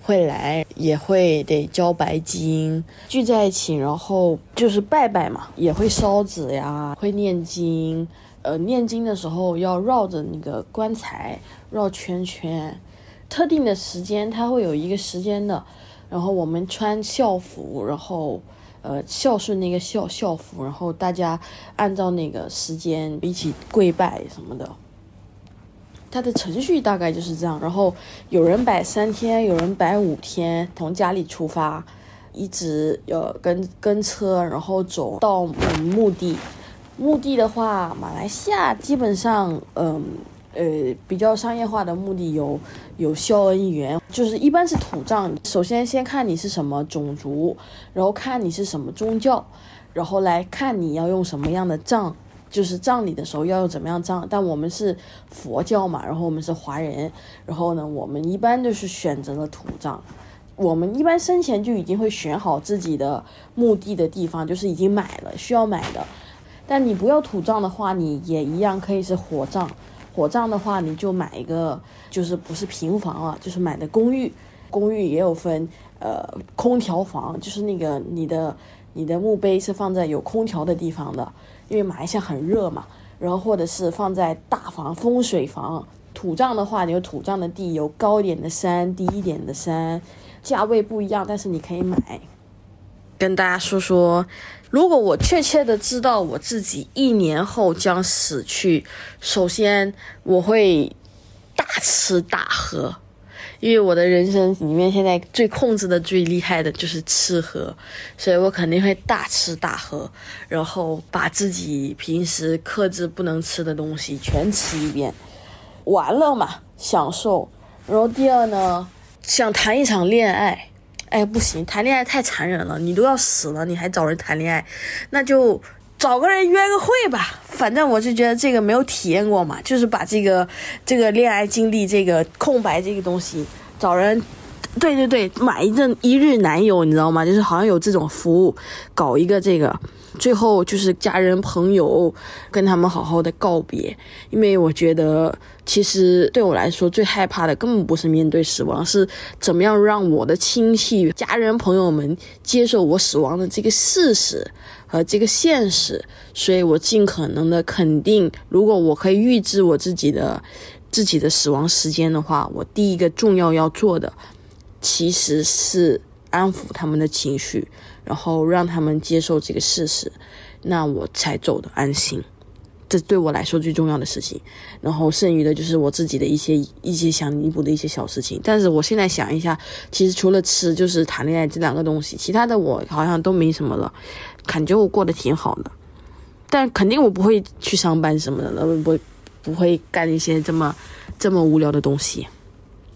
会来，也会得交白金，聚在一起，然后就是拜拜嘛，也会烧纸呀，会念经。呃，念经的时候要绕着那个棺材绕圈圈，特定的时间它会有一个时间的，然后我们穿校服，然后。呃，孝顺那个校校服，然后大家按照那个时间一起跪拜什么的。它的程序大概就是这样，然后有人摆三天，有人摆五天，从家里出发，一直呃跟跟车，然后走到我们墓地。墓地的话，马来西亚基本上，嗯呃比较商业化的目的有有孝恩园，就是一般是土葬。首先先看你是什么种族，然后看你是什么宗教，然后来看你要用什么样的葬。就是葬礼的时候要用怎么样葬，但我们是佛教嘛，然后我们是华人，然后呢，我们一般就是选择了土葬。我们一般生前就已经会选好自己的墓地的地方，就是已经买了需要买的。但你不要土葬的话，你也一样可以是火葬。火葬的话，你就买一个，就是不是平房啊，就是买的公寓。公寓也有分，呃，空调房，就是那个你的你的墓碑是放在有空调的地方的。因为马来西亚很热嘛，然后或者是放在大房风水房。土葬的话，你有土葬的地，有高一点的山，低一点的山，价位不一样，但是你可以买。跟大家说说，如果我确切的知道我自己一年后将死去，首先我会大吃大喝。因为我的人生里面现在最控制的最厉害的就是吃喝，所以我肯定会大吃大喝，然后把自己平时克制不能吃的东西全吃一遍，玩乐嘛，享受。然后第二呢，想谈一场恋爱，哎不行，谈恋爱太残忍了，你都要死了，你还找人谈恋爱，那就。找个人约个会吧，反正我就觉得这个没有体验过嘛，就是把这个这个恋爱经历这个空白这个东西找人，对对对，买一阵一日男友，你知道吗？就是好像有这种服务，搞一个这个，最后就是家人朋友跟他们好好的告别，因为我觉得其实对我来说最害怕的根本不是面对死亡，是怎么样让我的亲戚、家人朋友们接受我死亡的这个事实。和这个现实，所以我尽可能的肯定，如果我可以预知我自己的自己的死亡时间的话，我第一个重要要做的，其实是安抚他们的情绪，然后让他们接受这个事实，那我才走得安心。这对我来说最重要的事情，然后剩余的就是我自己的一些一些想弥补的一些小事情。但是我现在想一下，其实除了吃就是谈恋爱这两个东西，其他的我好像都没什么了，感觉我过得挺好的。但肯定我不会去上班什么的，不不会干一些这么这么无聊的东西。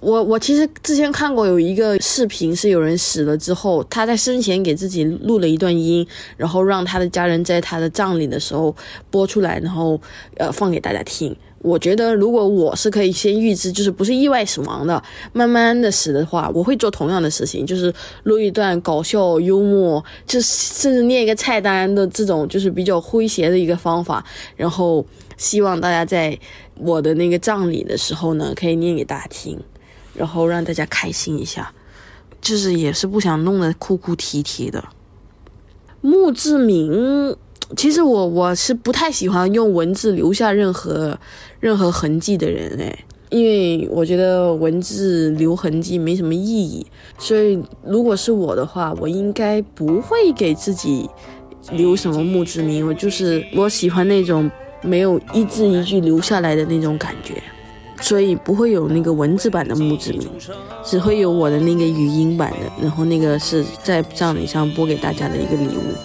我我其实之前看过有一个视频，是有人死了之后，他在生前给自己录了一段音，然后让他的家人在他的葬礼的时候播出来，然后呃放给大家听。我觉得如果我是可以先预知，就是不是意外死亡的，慢慢的死的话，我会做同样的事情，就是录一段搞笑幽默，就甚至念一个菜单的这种，就是比较诙谐的一个方法，然后希望大家在我的那个葬礼的时候呢，可以念给大家听，然后让大家开心一下，就是也是不想弄得哭哭啼啼的。墓志铭，其实我我是不太喜欢用文字留下任何任何痕迹的人哎，因为我觉得文字留痕迹没什么意义，所以如果是我的话，我应该不会给自己留什么墓志铭，我就是我喜欢那种没有一字一句留下来的那种感觉。所以不会有那个文字版的墓志铭，只会有我的那个语音版的，然后那个是在葬礼上播给大家的一个礼物。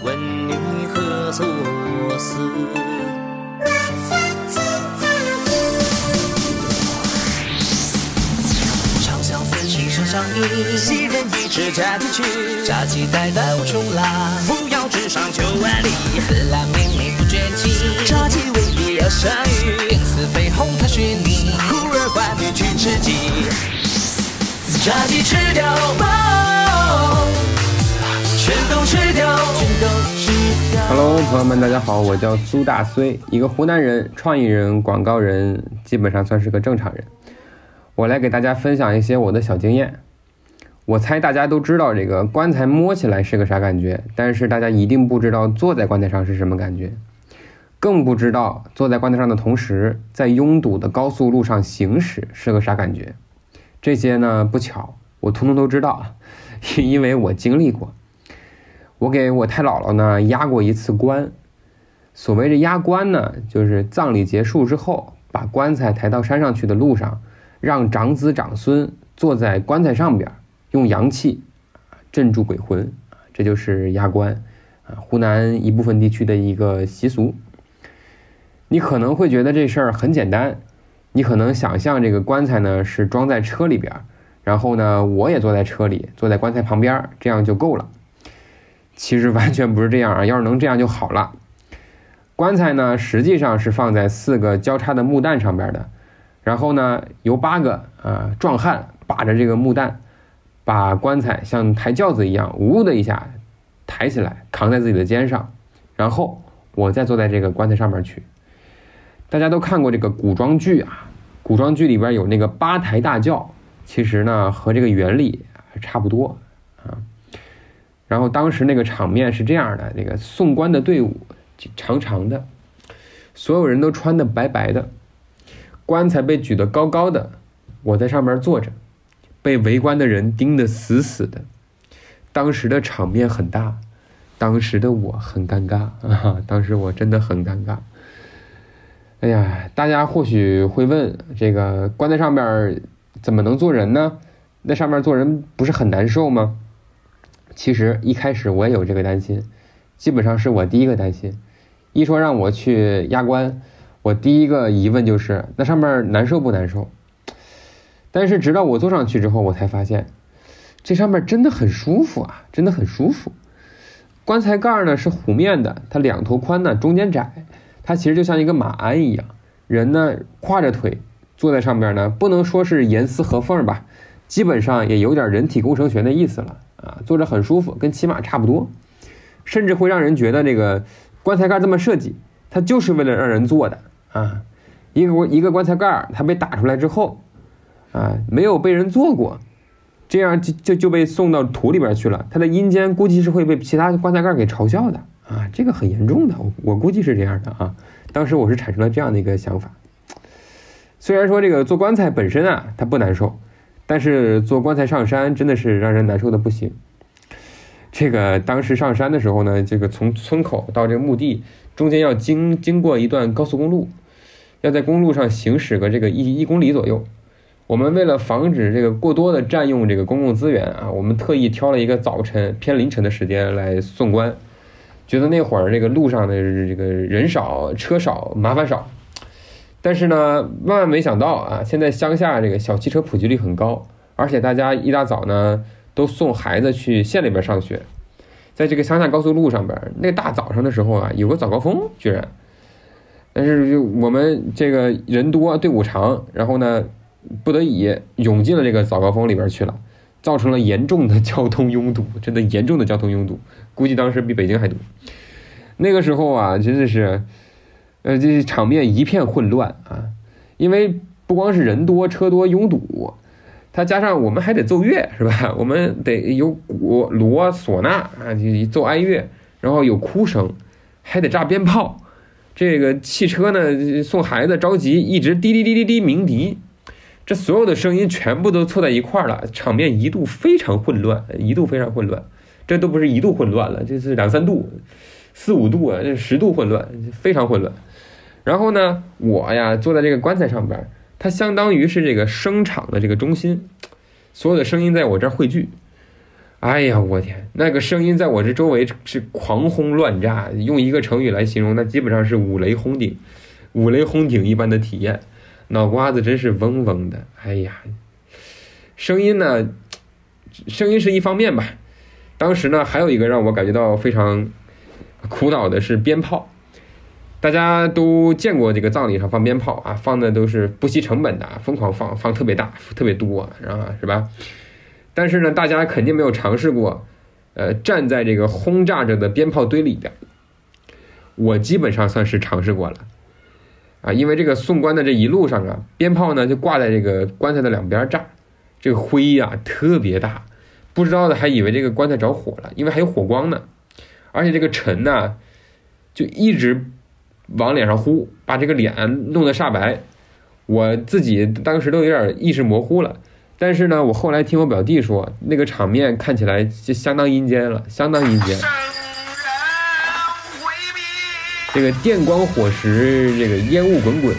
情深相依，袭人一支假题曲，假期待到重来，扶摇直上九万里，四郎明明不觉弃，乍期未必要下雨，因此绯红踏雪泥，忽而唤女去吃鸡，炸鸡吃掉饱，全都吃掉，全都吃掉。Hello，朋友们，大家好，我叫苏大虽，一个湖南人，创意人，广告人，基本上算是个正常人。我来给大家分享一些我的小经验。我猜大家都知道这个棺材摸起来是个啥感觉，但是大家一定不知道坐在棺材上是什么感觉，更不知道坐在棺材上的同时，在拥堵的高速路上行驶是个啥感觉。这些呢不巧，我通通都知道，因为我经历过。我给我太姥姥呢压过一次棺。所谓的压棺呢，就是葬礼结束之后，把棺材抬到山上去的路上，让长子长孙坐在棺材上边，用阳气镇住鬼魂，这就是压棺啊，湖南一部分地区的一个习俗。你可能会觉得这事儿很简单，你可能想象这个棺材呢是装在车里边，然后呢我也坐在车里，坐在棺材旁边，这样就够了。其实完全不是这样啊！要是能这样就好了。棺材呢，实际上是放在四个交叉的木担上边的，然后呢，由八个啊壮汉把着这个木担，把棺材像抬轿子一样，呜的一下抬起来，扛在自己的肩上，然后我再坐在这个棺材上面去。大家都看过这个古装剧啊，古装剧里边有那个八抬大轿，其实呢和这个原理差不多啊。然后当时那个场面是这样的：那个送棺的队伍长长的，所有人都穿的白白的，棺材被举得高高的，我在上面坐着，被围观的人盯得死死的。当时的场面很大，当时的我很尴尬啊！当时我真的很尴尬。哎呀，大家或许会问：这个棺材上面怎么能坐人呢？那上面坐人不是很难受吗？其实一开始我也有这个担心，基本上是我第一个担心。一说让我去压棺，我第一个疑问就是那上面难受不难受？但是直到我坐上去之后，我才发现这上面真的很舒服啊，真的很舒服。棺材盖呢是弧面的，它两头宽呢，中间窄，它其实就像一个马鞍一样，人呢跨着腿坐在上边呢，不能说是严丝合缝吧，基本上也有点人体工程学的意思了。啊，坐着很舒服，跟骑马差不多，甚至会让人觉得这个棺材盖这么设计，它就是为了让人坐的啊。一个一个棺材盖，它被打出来之后，啊，没有被人坐过，这样就就就被送到土里边去了。它的阴间估计是会被其他棺材盖给嘲笑的啊，这个很严重的，我估计是这样的啊。当时我是产生了这样的一个想法。虽然说这个做棺材本身啊，它不难受。但是做棺材上山真的是让人难受的不行。这个当时上山的时候呢，这个从村口到这个墓地中间要经经过一段高速公路，要在公路上行驶个这个一一公里左右。我们为了防止这个过多的占用这个公共资源啊，我们特意挑了一个早晨偏凌晨的时间来送官，觉得那会儿这个路上的这个人少车少麻烦少。但是呢，万万没想到啊！现在乡下这个小汽车普及率很高，而且大家一大早呢都送孩子去县里边上学，在这个乡下高速路上边，那大早上的时候啊，有个早高峰，居然，但是就我们这个人多队伍长，然后呢，不得已涌进了这个早高峰里边去了，造成了严重的交通拥堵，真的严重的交通拥堵，估计当时比北京还堵。那个时候啊，真的是，呃，这场面一片混乱啊，因为不光是人多车多拥堵，它加上我们还得奏乐是吧？我们得有鼓、锣、唢呐啊，就奏哀乐，然后有哭声，还得炸鞭炮。这个汽车呢，送孩子着急，一直滴滴滴滴滴鸣笛，这所有的声音全部都凑在一块儿了，场面一度非常混乱，一度非常混乱。这都不是一度混乱了，这是两三度、四五度啊，这十度混乱，非常混乱。然后呢，我呀坐在这个棺材上边，它相当于是这个声场的这个中心，所有的声音在我这儿汇聚。哎呀，我天，那个声音在我这周围是狂轰乱炸，用一个成语来形容，那基本上是五雷轰顶，五雷轰顶一般的体验，脑瓜子真是嗡嗡的。哎呀，声音呢，声音是一方面吧，当时呢还有一个让我感觉到非常苦恼的是鞭炮，大家都见过这个葬礼上放鞭炮啊，放的都是不惜成本的，疯狂放，放特别大，特别多，然后是吧？但是呢，大家肯定没有尝试过，呃，站在这个轰炸着的鞭炮堆里边。我基本上算是尝试过了，啊，因为这个送棺的这一路上啊，鞭炮呢就挂在这个棺材的两边炸，这个灰呀特别大，不知道的还以为这个棺材着火了，因为还有火光呢，而且这个尘呢就一直往脸上呼，把这个脸弄得煞白，我自己当时都有点意识模糊了。但是呢，我后来听我表弟说，那个场面看起来就相当阴间了，相当阴间。这个电光火石，这个烟雾滚滚，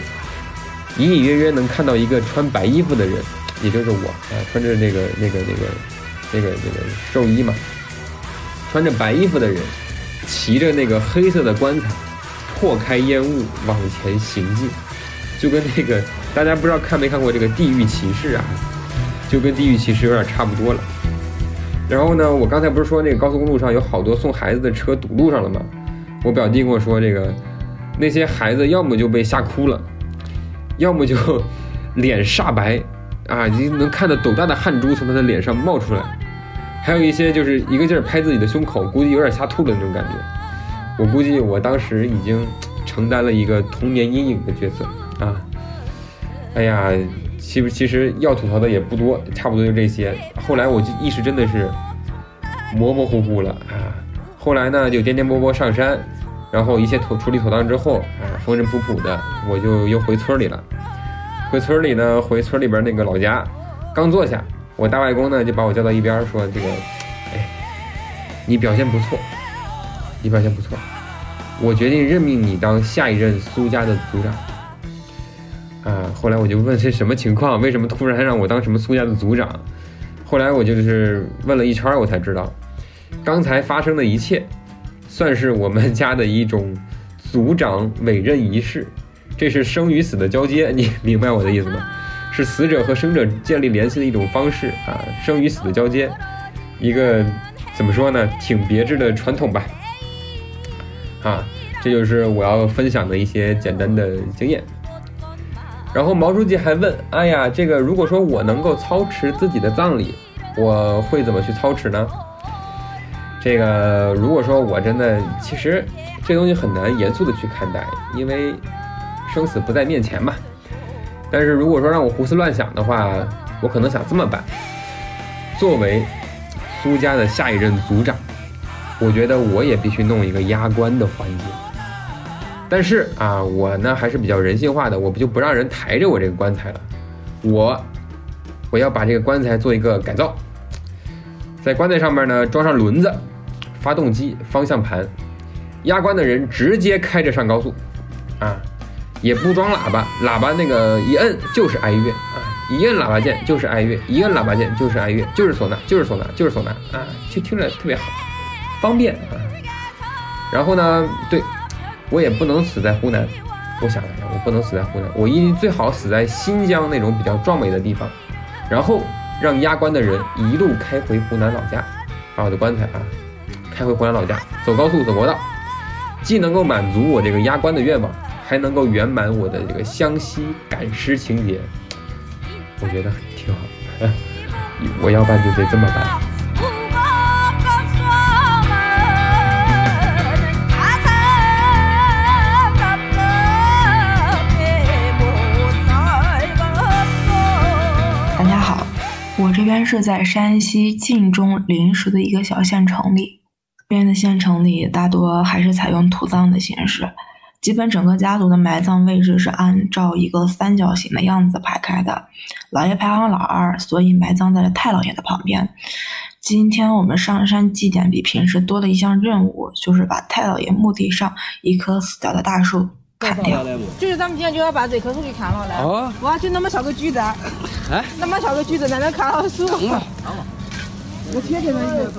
隐隐约约能看到一个穿白衣服的人，也就是我啊，穿着那个那个那个那个那个寿衣嘛，穿着白衣服的人，骑着那个黑色的棺材，破开烟雾往前行进，就跟那个大家不知道看没看过这个《地狱骑士》啊？就跟地狱骑士有点差不多了。然后呢，我刚才不是说那个高速公路上有好多送孩子的车堵路上了吗？我表弟跟我说，这个那些孩子要么就被吓哭了，要么就 脸煞白啊，你能看到斗大的汗珠从他的脸上冒出来，还有一些就是一个劲儿拍自己的胸口，估计有点吓吐了那种感觉。我估计我当时已经承担了一个童年阴影的角色啊！哎呀。其实其实要吐槽的也不多，差不多就这些。后来我就意识真的是模模糊糊了啊。后来呢，就颠颠簸簸上山，然后一切妥处理妥当之后啊，风尘仆仆的，我就又回村里了。回村里呢，回村里边那个老家，刚坐下，我大外公呢就把我叫到一边说：“这个，哎，你表现不错，你表现不错，我决定任命你当下一任苏家的族长。”啊，后来我就问是什么情况，为什么突然让我当什么苏家的族长？后来我就是问了一圈，我才知道，刚才发生的一切，算是我们家的一种族长委任仪式。这是生与死的交接，你 明白我的意思吗？是死者和生者建立联系的一种方式啊，生与死的交接，一个怎么说呢，挺别致的传统吧。啊，这就是我要分享的一些简单的经验。然后毛书记还问：“哎呀，这个如果说我能够操持自己的葬礼，我会怎么去操持呢？”这个如果说我真的，其实这东西很难严肃的去看待，因为生死不在面前嘛。但是如果说让我胡思乱想的话，我可能想这么办：作为苏家的下一任族长，我觉得我也必须弄一个压棺的环节。但是啊，我呢还是比较人性化的，我不就不让人抬着我这个棺材了，我我要把这个棺材做一个改造，在棺材上面呢装上轮子、发动机、方向盘，压棺的人直接开着上高速，啊，也不装喇叭，喇叭那个一摁就是哀乐啊，一摁喇叭键就是哀乐，一摁喇叭键就是哀乐，就是唢呐，就是唢呐，就是唢呐啊，就听着特别好，方便啊。然后呢，对。我也不能死在湖南，我想了想，我不能死在湖南，我一最好死在新疆那种比较壮美的地方，然后让压棺的人一路开回湖南老家，把我的棺材啊开回湖南老家，走高速走国道，既能够满足我这个压棺的愿望，还能够圆满我的这个湘西赶尸情节，我觉得挺好。我要办就得这么办。我这边是在山西晋中临时的一个小县城里，这边的县城里大多还是采用土葬的形式，基本整个家族的埋葬位置是按照一个三角形的样子排开的，老爷排行老二，所以埋葬在了太老爷的旁边。今天我们上山祭奠比平时多了一项任务，就是把太老爷墓地上一棵死掉的大树砍掉。就是咱们今天就要把这棵树给砍了来。哦哇，就那么小个锯子，哎，那么小个锯子在那砍了树。等 吧，我贴给他一个。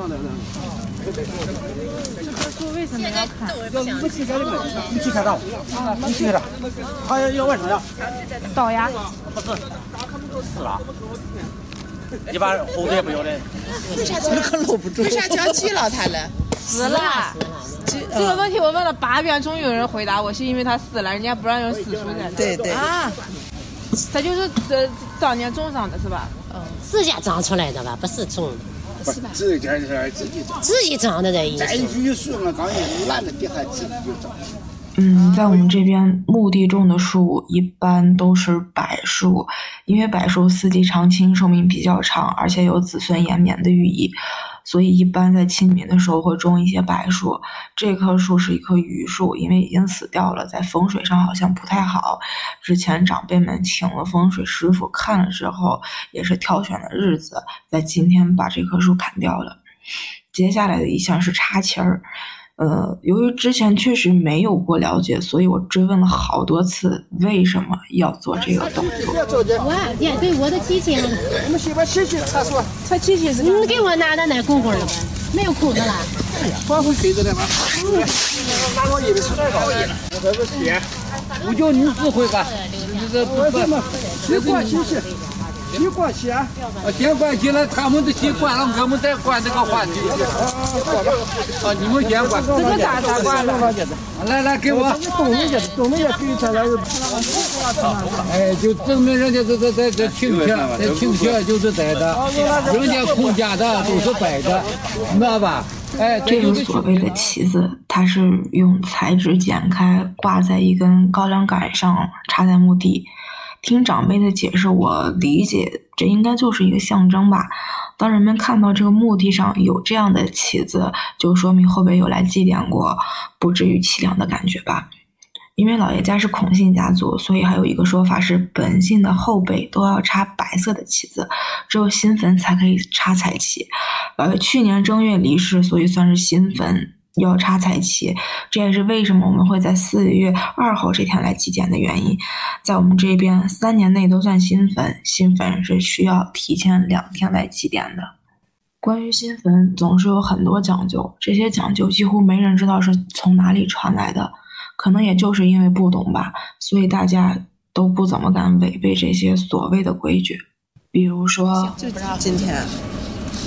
这棵树为什么要砍？要武器开的，武器开啥？武器开啥？他要要完成呀？倒呀？不是，死了。一般猴子也不要的。为啥叫可搂不住？为啥叫季老太了？死了。这这个问题我问了八遍，终于有人回答我，是因为他死了，人家不让用死树在。对对啊，他就是这当年种上的是吧？嗯，自家长出来的吧，不是种的。是吧？自家自己长，自己长的这一摘橘树嘛，刚一烂的地下自己就长。嗯，在我们这边墓地种的树一般都是柏树，因为柏树四季常青，寿命比较长，而且有子孙延绵的寓意，所以一般在清明的时候会种一些柏树。这棵树是一棵榆树，因为已经死掉了，在风水上好像不太好。之前长辈们请了风水师傅看了之后，也是挑选的日子，在今天把这棵树砍掉了。接下来的一项是插旗儿。呃，由于之前确实没有过了解，所以我追问了好多次为什么要做这个动作。我也对我的机器，我们先把机器插出来，插机器是。你给我拿到那空空了吧？没有裤子了。哎呀，光会背着的吗？拿老爷的出来搞一了，我这个铁，我叫你指挥吧，你这不不，先关机器。先关起啊！先关起来，他们都先关了，我们再关这个话题。啊，你们先关。这个咋咋关了？来来，给我。东人家，东人家给他来。哎，就证明人家这这这这亲戚，这亲戚就是在的，人家空家的都是摆的，知道吧？哎，这个所谓的旗子，它是用彩纸剪开，挂在一根高粱杆上，插在墓地。听长辈的解释，我理解这应该就是一个象征吧。当人们看到这个墓地上有这样的旗子，就说明后辈有来祭奠过，不至于凄凉的感觉吧。因为老爷家是孔姓家族，所以还有一个说法是，本姓的后辈都要插白色的旗子，只有新坟才可以插彩旗。老爷去年正月离世，所以算是新坟。要插彩旗，这也是为什么我们会在四月二号这天来祭奠的原因。在我们这边，三年内都算新坟，新坟是需要提前两天来祭奠的。关于新坟，总是有很多讲究，这些讲究几乎没人知道是从哪里传来的，可能也就是因为不懂吧，所以大家都不怎么敢违背这些所谓的规矩。比如说，就不让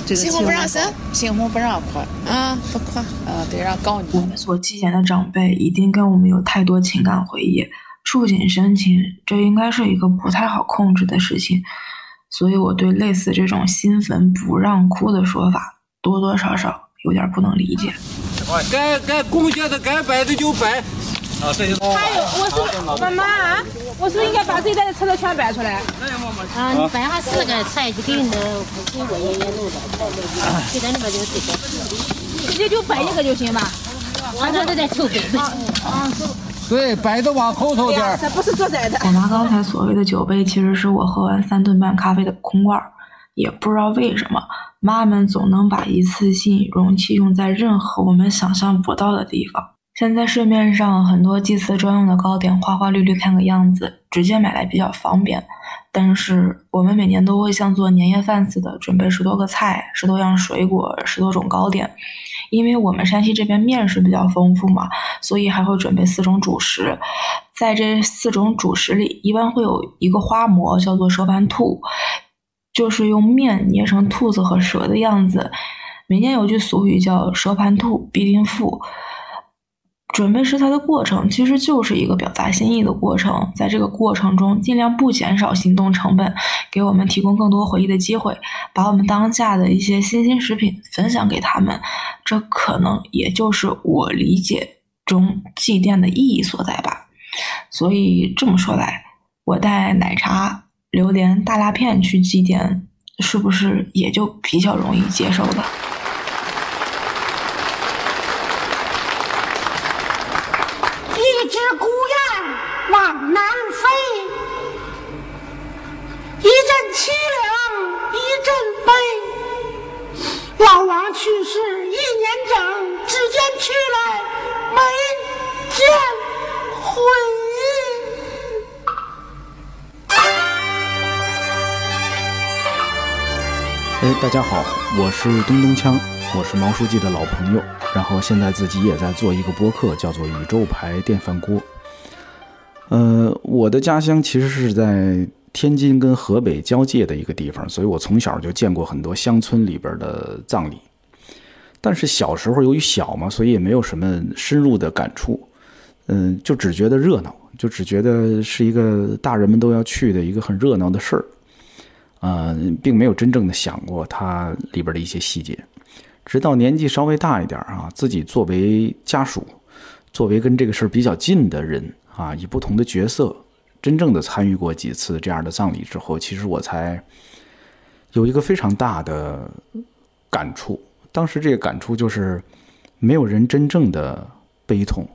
今天。新婚不让生，新婚不让夸啊，不夸啊，得让告你。我们所祭奠的长辈一定跟我们有太多情感回忆，触景生情，这应该是一个不太好控制的事情。所以我对类似这种新坟不让哭的说法，多多少少有点不能理解。该该贡献的该摆的就摆。啊，这就。还有，我是妈妈啊，我是不是应该把这一袋的车子全摆出来？啊，你摆下四个菜就给你的，给我爷爷弄的，就在那边就这个。直接就摆一个就行吧。我这都在抽北啊啊，对，摆的往后头点。这不是做菜的。我拿刚才所谓的酒杯，其实是我喝完三顿半咖啡的空罐儿。也不知道为什么，妈们总能把一次性容器用在任何我们想象不到的地方。现在市面上很多祭祀专用的糕点，花花绿绿看个样子，直接买来比较方便。但是我们每年都会像做年夜饭似的，准备十多个菜、十多样水果、十多种糕点。因为我们山西这边面食比较丰富嘛，所以还会准备四种主食。在这四种主食里，一般会有一个花馍，叫做蛇盘兔，就是用面捏成兔子和蛇的样子。民间有句俗语叫“蛇盘兔必定富”。准备食材的过程其实就是一个表达心意的过程，在这个过程中尽量不减少行动成本，给我们提供更多回忆的机会，把我们当下的一些新鲜食品分享给他们，这可能也就是我理解中祭奠的意义所在吧。所以这么说来，我带奶茶、榴莲、大辣片去祭奠，是不是也就比较容易接受的？一只孤雁往南飞，一阵凄凉一阵悲。老王去世一年整，只见去来没见回。哎，大家好，我是东东锵，我是毛书记的老朋友，然后现在自己也在做一个播客，叫做《宇宙牌电饭锅》。呃，我的家乡其实是在天津跟河北交界的一个地方，所以我从小就见过很多乡村里边的葬礼。但是小时候由于小嘛，所以也没有什么深入的感触，嗯，就只觉得热闹，就只觉得是一个大人们都要去的一个很热闹的事儿。呃，并没有真正的想过它里边的一些细节，直到年纪稍微大一点啊，自己作为家属，作为跟这个事儿比较近的人啊，以不同的角色，真正的参与过几次这样的葬礼之后，其实我才有一个非常大的感触。当时这个感触就是，没有人真正的悲痛，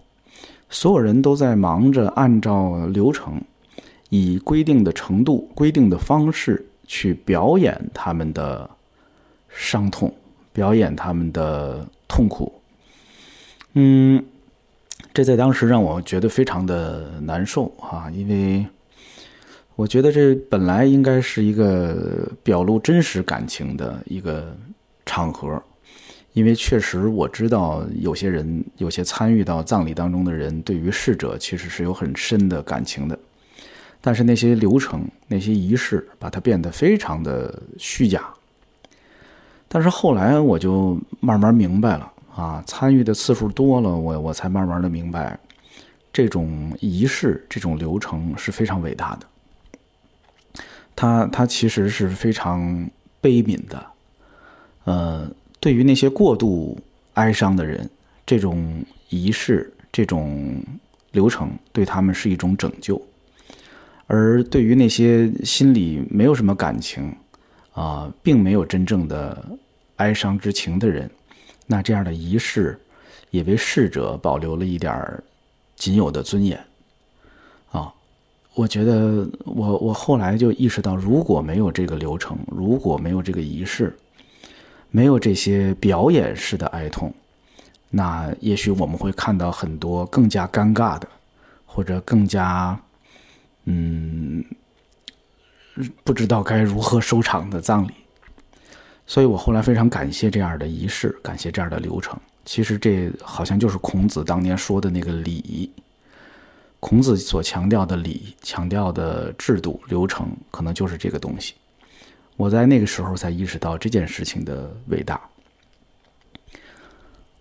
所有人都在忙着按照流程，以规定的程度、规定的方式。去表演他们的伤痛，表演他们的痛苦。嗯，这在当时让我觉得非常的难受啊，因为我觉得这本来应该是一个表露真实感情的一个场合，因为确实我知道有些人，有些参与到葬礼当中的人，对于逝者其实是有很深的感情的。但是那些流程、那些仪式，把它变得非常的虚假。但是后来我就慢慢明白了啊，参与的次数多了，我我才慢慢的明白，这种仪式、这种流程是非常伟大的。它它其实是非常悲悯的。呃，对于那些过度哀伤的人，这种仪式、这种流程对他们是一种拯救。而对于那些心里没有什么感情，啊，并没有真正的哀伤之情的人，那这样的仪式也为逝者保留了一点仅有的尊严。啊，我觉得我我后来就意识到，如果没有这个流程，如果没有这个仪式，没有这些表演式的哀痛，那也许我们会看到很多更加尴尬的，或者更加。嗯，不知道该如何收场的葬礼，所以我后来非常感谢这样的仪式，感谢这样的流程。其实这好像就是孔子当年说的那个礼，孔子所强调的礼，强调的制度流程，可能就是这个东西。我在那个时候才意识到这件事情的伟大。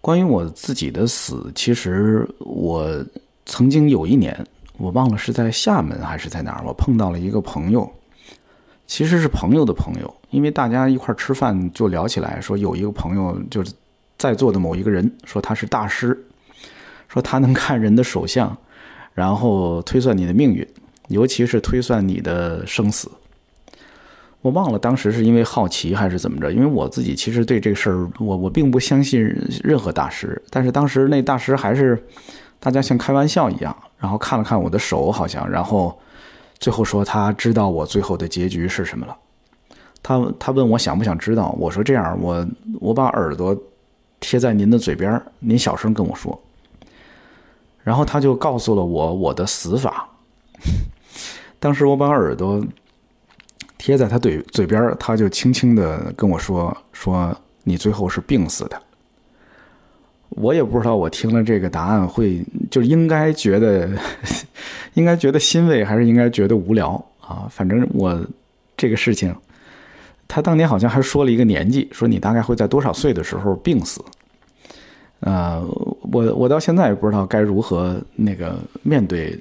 关于我自己的死，其实我曾经有一年。我忘了是在厦门还是在哪儿，我碰到了一个朋友，其实是朋友的朋友，因为大家一块吃饭就聊起来，说有一个朋友就是在座的某一个人，说他是大师，说他能看人的手相，然后推算你的命运，尤其是推算你的生死。我忘了当时是因为好奇还是怎么着，因为我自己其实对这个事儿，我我并不相信任何大师，但是当时那大师还是大家像开玩笑一样。然后看了看我的手，好像，然后最后说他知道我最后的结局是什么了。他他问我想不想知道，我说这样，我我把耳朵贴在您的嘴边，您小声跟我说。然后他就告诉了我我的死法。当时我把耳朵贴在他嘴嘴边，他就轻轻的跟我说说你最后是病死的。我也不知道，我听了这个答案会就应该觉得，应该觉得欣慰，还是应该觉得无聊啊？反正我这个事情，他当年好像还说了一个年纪，说你大概会在多少岁的时候病死。呃，我我到现在也不知道该如何那个面对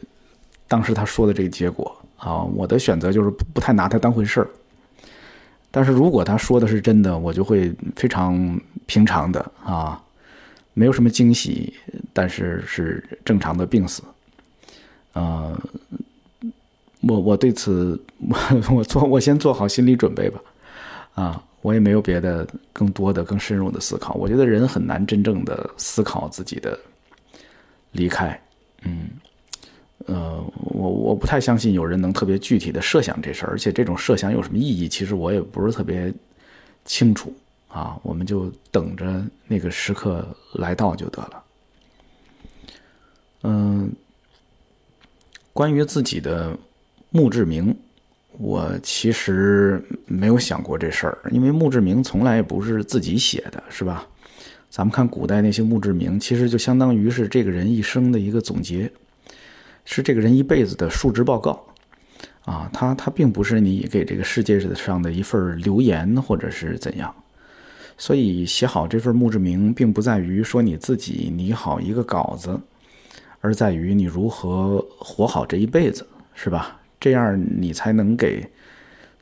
当时他说的这个结果啊。我的选择就是不太拿他当回事儿。但是如果他说的是真的，我就会非常平常的啊，没有什么惊喜，但是是正常的病死。呃，我我对此我我做我先做好心理准备吧。啊，我也没有别的更多的更深入的思考。我觉得人很难真正的思考自己的离开。嗯，呃，我我不太相信有人能特别具体的设想这事儿，而且这种设想有什么意义，其实我也不是特别清楚。啊，我们就等着那个时刻来到就得了。嗯，关于自己的墓志铭。我其实没有想过这事儿，因为墓志铭从来也不是自己写的，是吧？咱们看古代那些墓志铭，其实就相当于是这个人一生的一个总结，是这个人一辈子的述职报告。啊，他他并不是你给这个世界上的一份留言，或者是怎样。所以写好这份墓志铭，并不在于说你自己拟好一个稿子，而在于你如何活好这一辈子，是吧？这样你才能给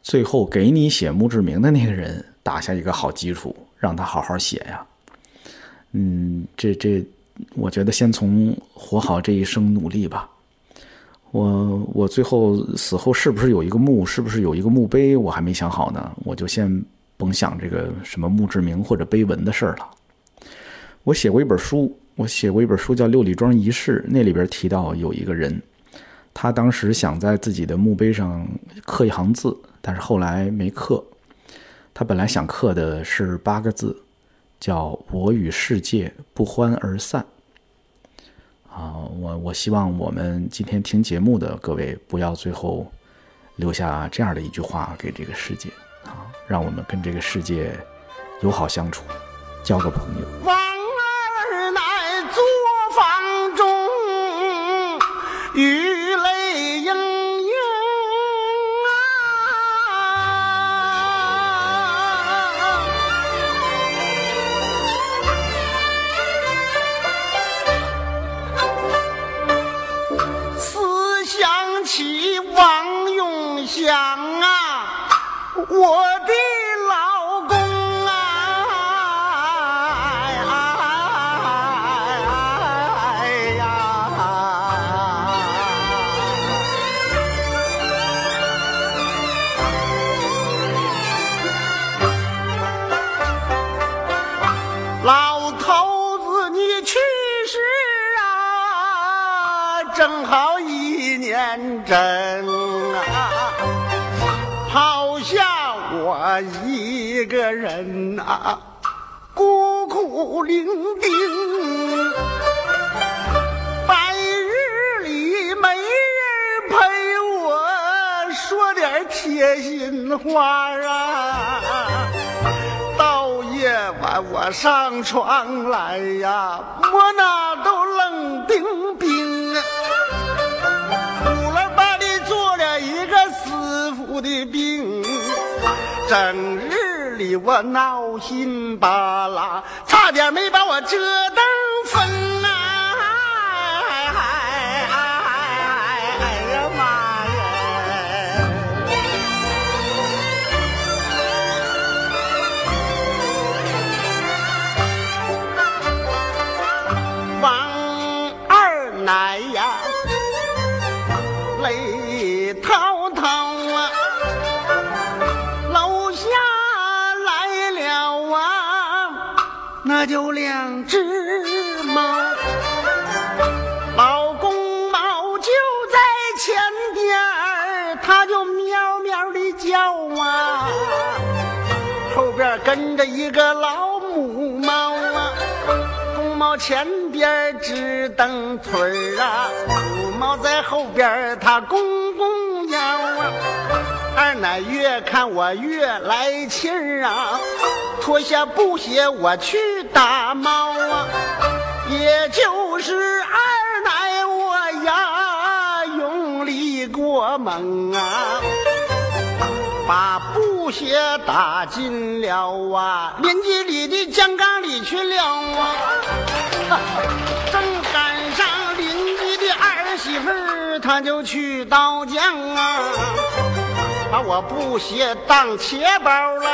最后给你写墓志铭的那个人打下一个好基础，让他好好写呀。嗯，这这，我觉得先从活好这一生努力吧。我我最后死后是不是有一个墓，是不是有一个墓碑，我还没想好呢。我就先甭想这个什么墓志铭或者碑文的事儿了。我写过一本书，我写过一本书叫《六里庄遗事》，那里边提到有一个人。他当时想在自己的墓碑上刻一行字，但是后来没刻。他本来想刻的是八个字，叫“我与世界不欢而散”。啊，我我希望我们今天听节目的各位不要最后留下这样的一句话给这个世界啊，让我们跟这个世界友好相处，交个朋友。王二奶作坊中与。天真啊，抛下。我一个人呐，孤苦伶仃，白日里没人陪我说点贴心话啊，到夜晚我上床来呀，我那都冷冰冰，整日里我闹心巴拉，差点没把我折腾就两只猫，老公猫就在前边儿它就喵喵的叫啊，后边跟着一个老母猫啊，公猫前边直蹬腿儿啊，母猫在后边它公公腰啊。二奶越看我越来气啊，脱下布鞋我去打猫啊，也就是二奶我呀，用力过猛啊，把布鞋打进了啊，邻居里的酱缸里去了啊，正赶上邻居的儿媳妇，她就去倒浆啊。把我布鞋当钱包了，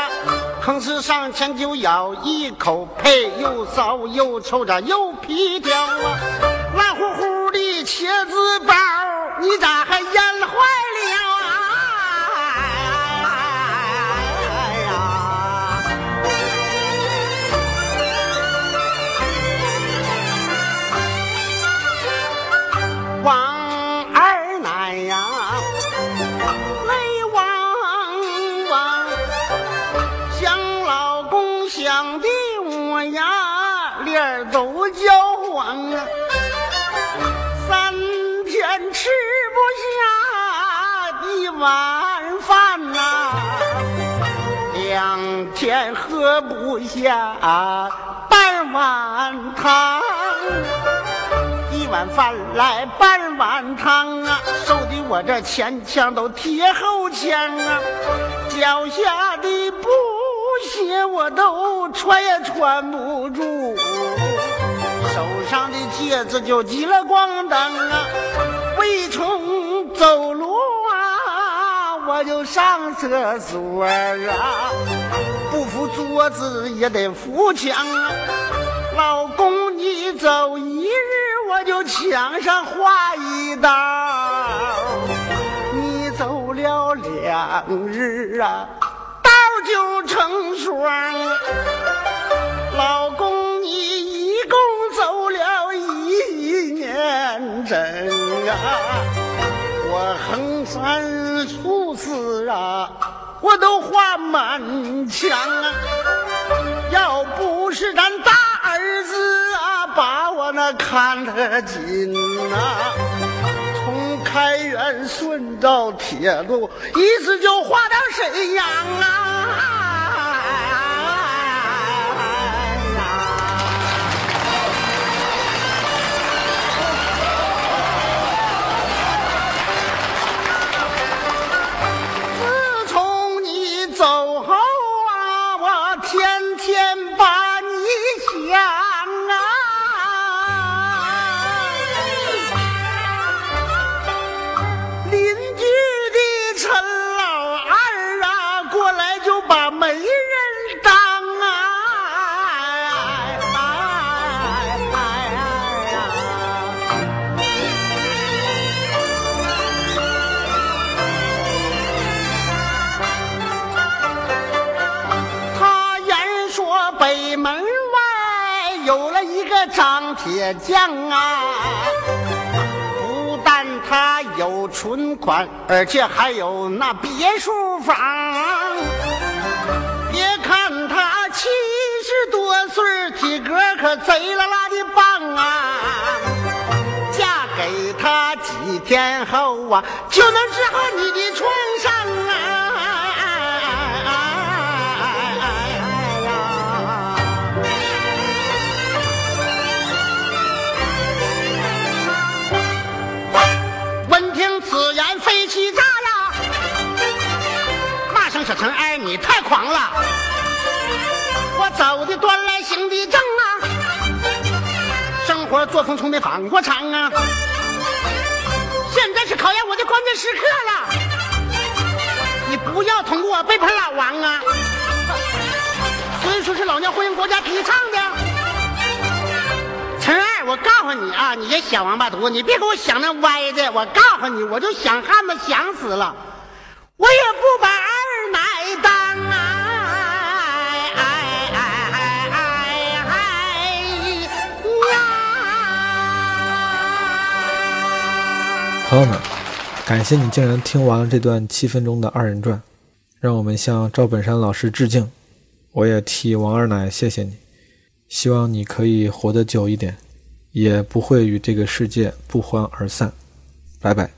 吭哧上前就咬一口，呸，又骚又臭咋又皮条啊，烂乎乎的茄子包，你咋还腌坏了晚饭呐、两天喝不下半碗汤。一碗饭来半碗汤啊，瘦的我这前腔都贴后腔啊，脚下的布鞋我都穿也穿不住，手上的戒指就急了咣当啊，为从走路啊，我就上厕所啊，不扶桌子也得扶墙啊。老公，你走一日，我就墙上画一道；你走了两日啊，道就成双。老公，你一共走了一年整啊，我横三竖四啊，我都画满墙啊。要不是咱大儿子啊，把我那看得紧呐、从开元顺到铁路，一直就画到沈阳啊。张铁匠啊，不但他有存款，而且还有那别墅房。别看他七十多岁，体格可贼拉拉的棒啊！嫁给他几天后啊，就能治好你的创伤小陈二，你太狂了！我走的端来行的正啊，生活作风从没反过常啊。现在是考验我的关键时刻了，你不要通过背叛老王啊！虽说是老娘欢迎国家提倡的。陈二，我告诉你啊，你这小王八犊子，你别给我想那歪的。我告诉你，我就想汉子想死了，我也不把朋友们，感谢你竟然听完了这段七分钟的二人转，让我们向赵本山老师致敬。我也替王二奶谢谢你，希望你可以活得久一点，也不会与这个世界不欢而散。拜拜。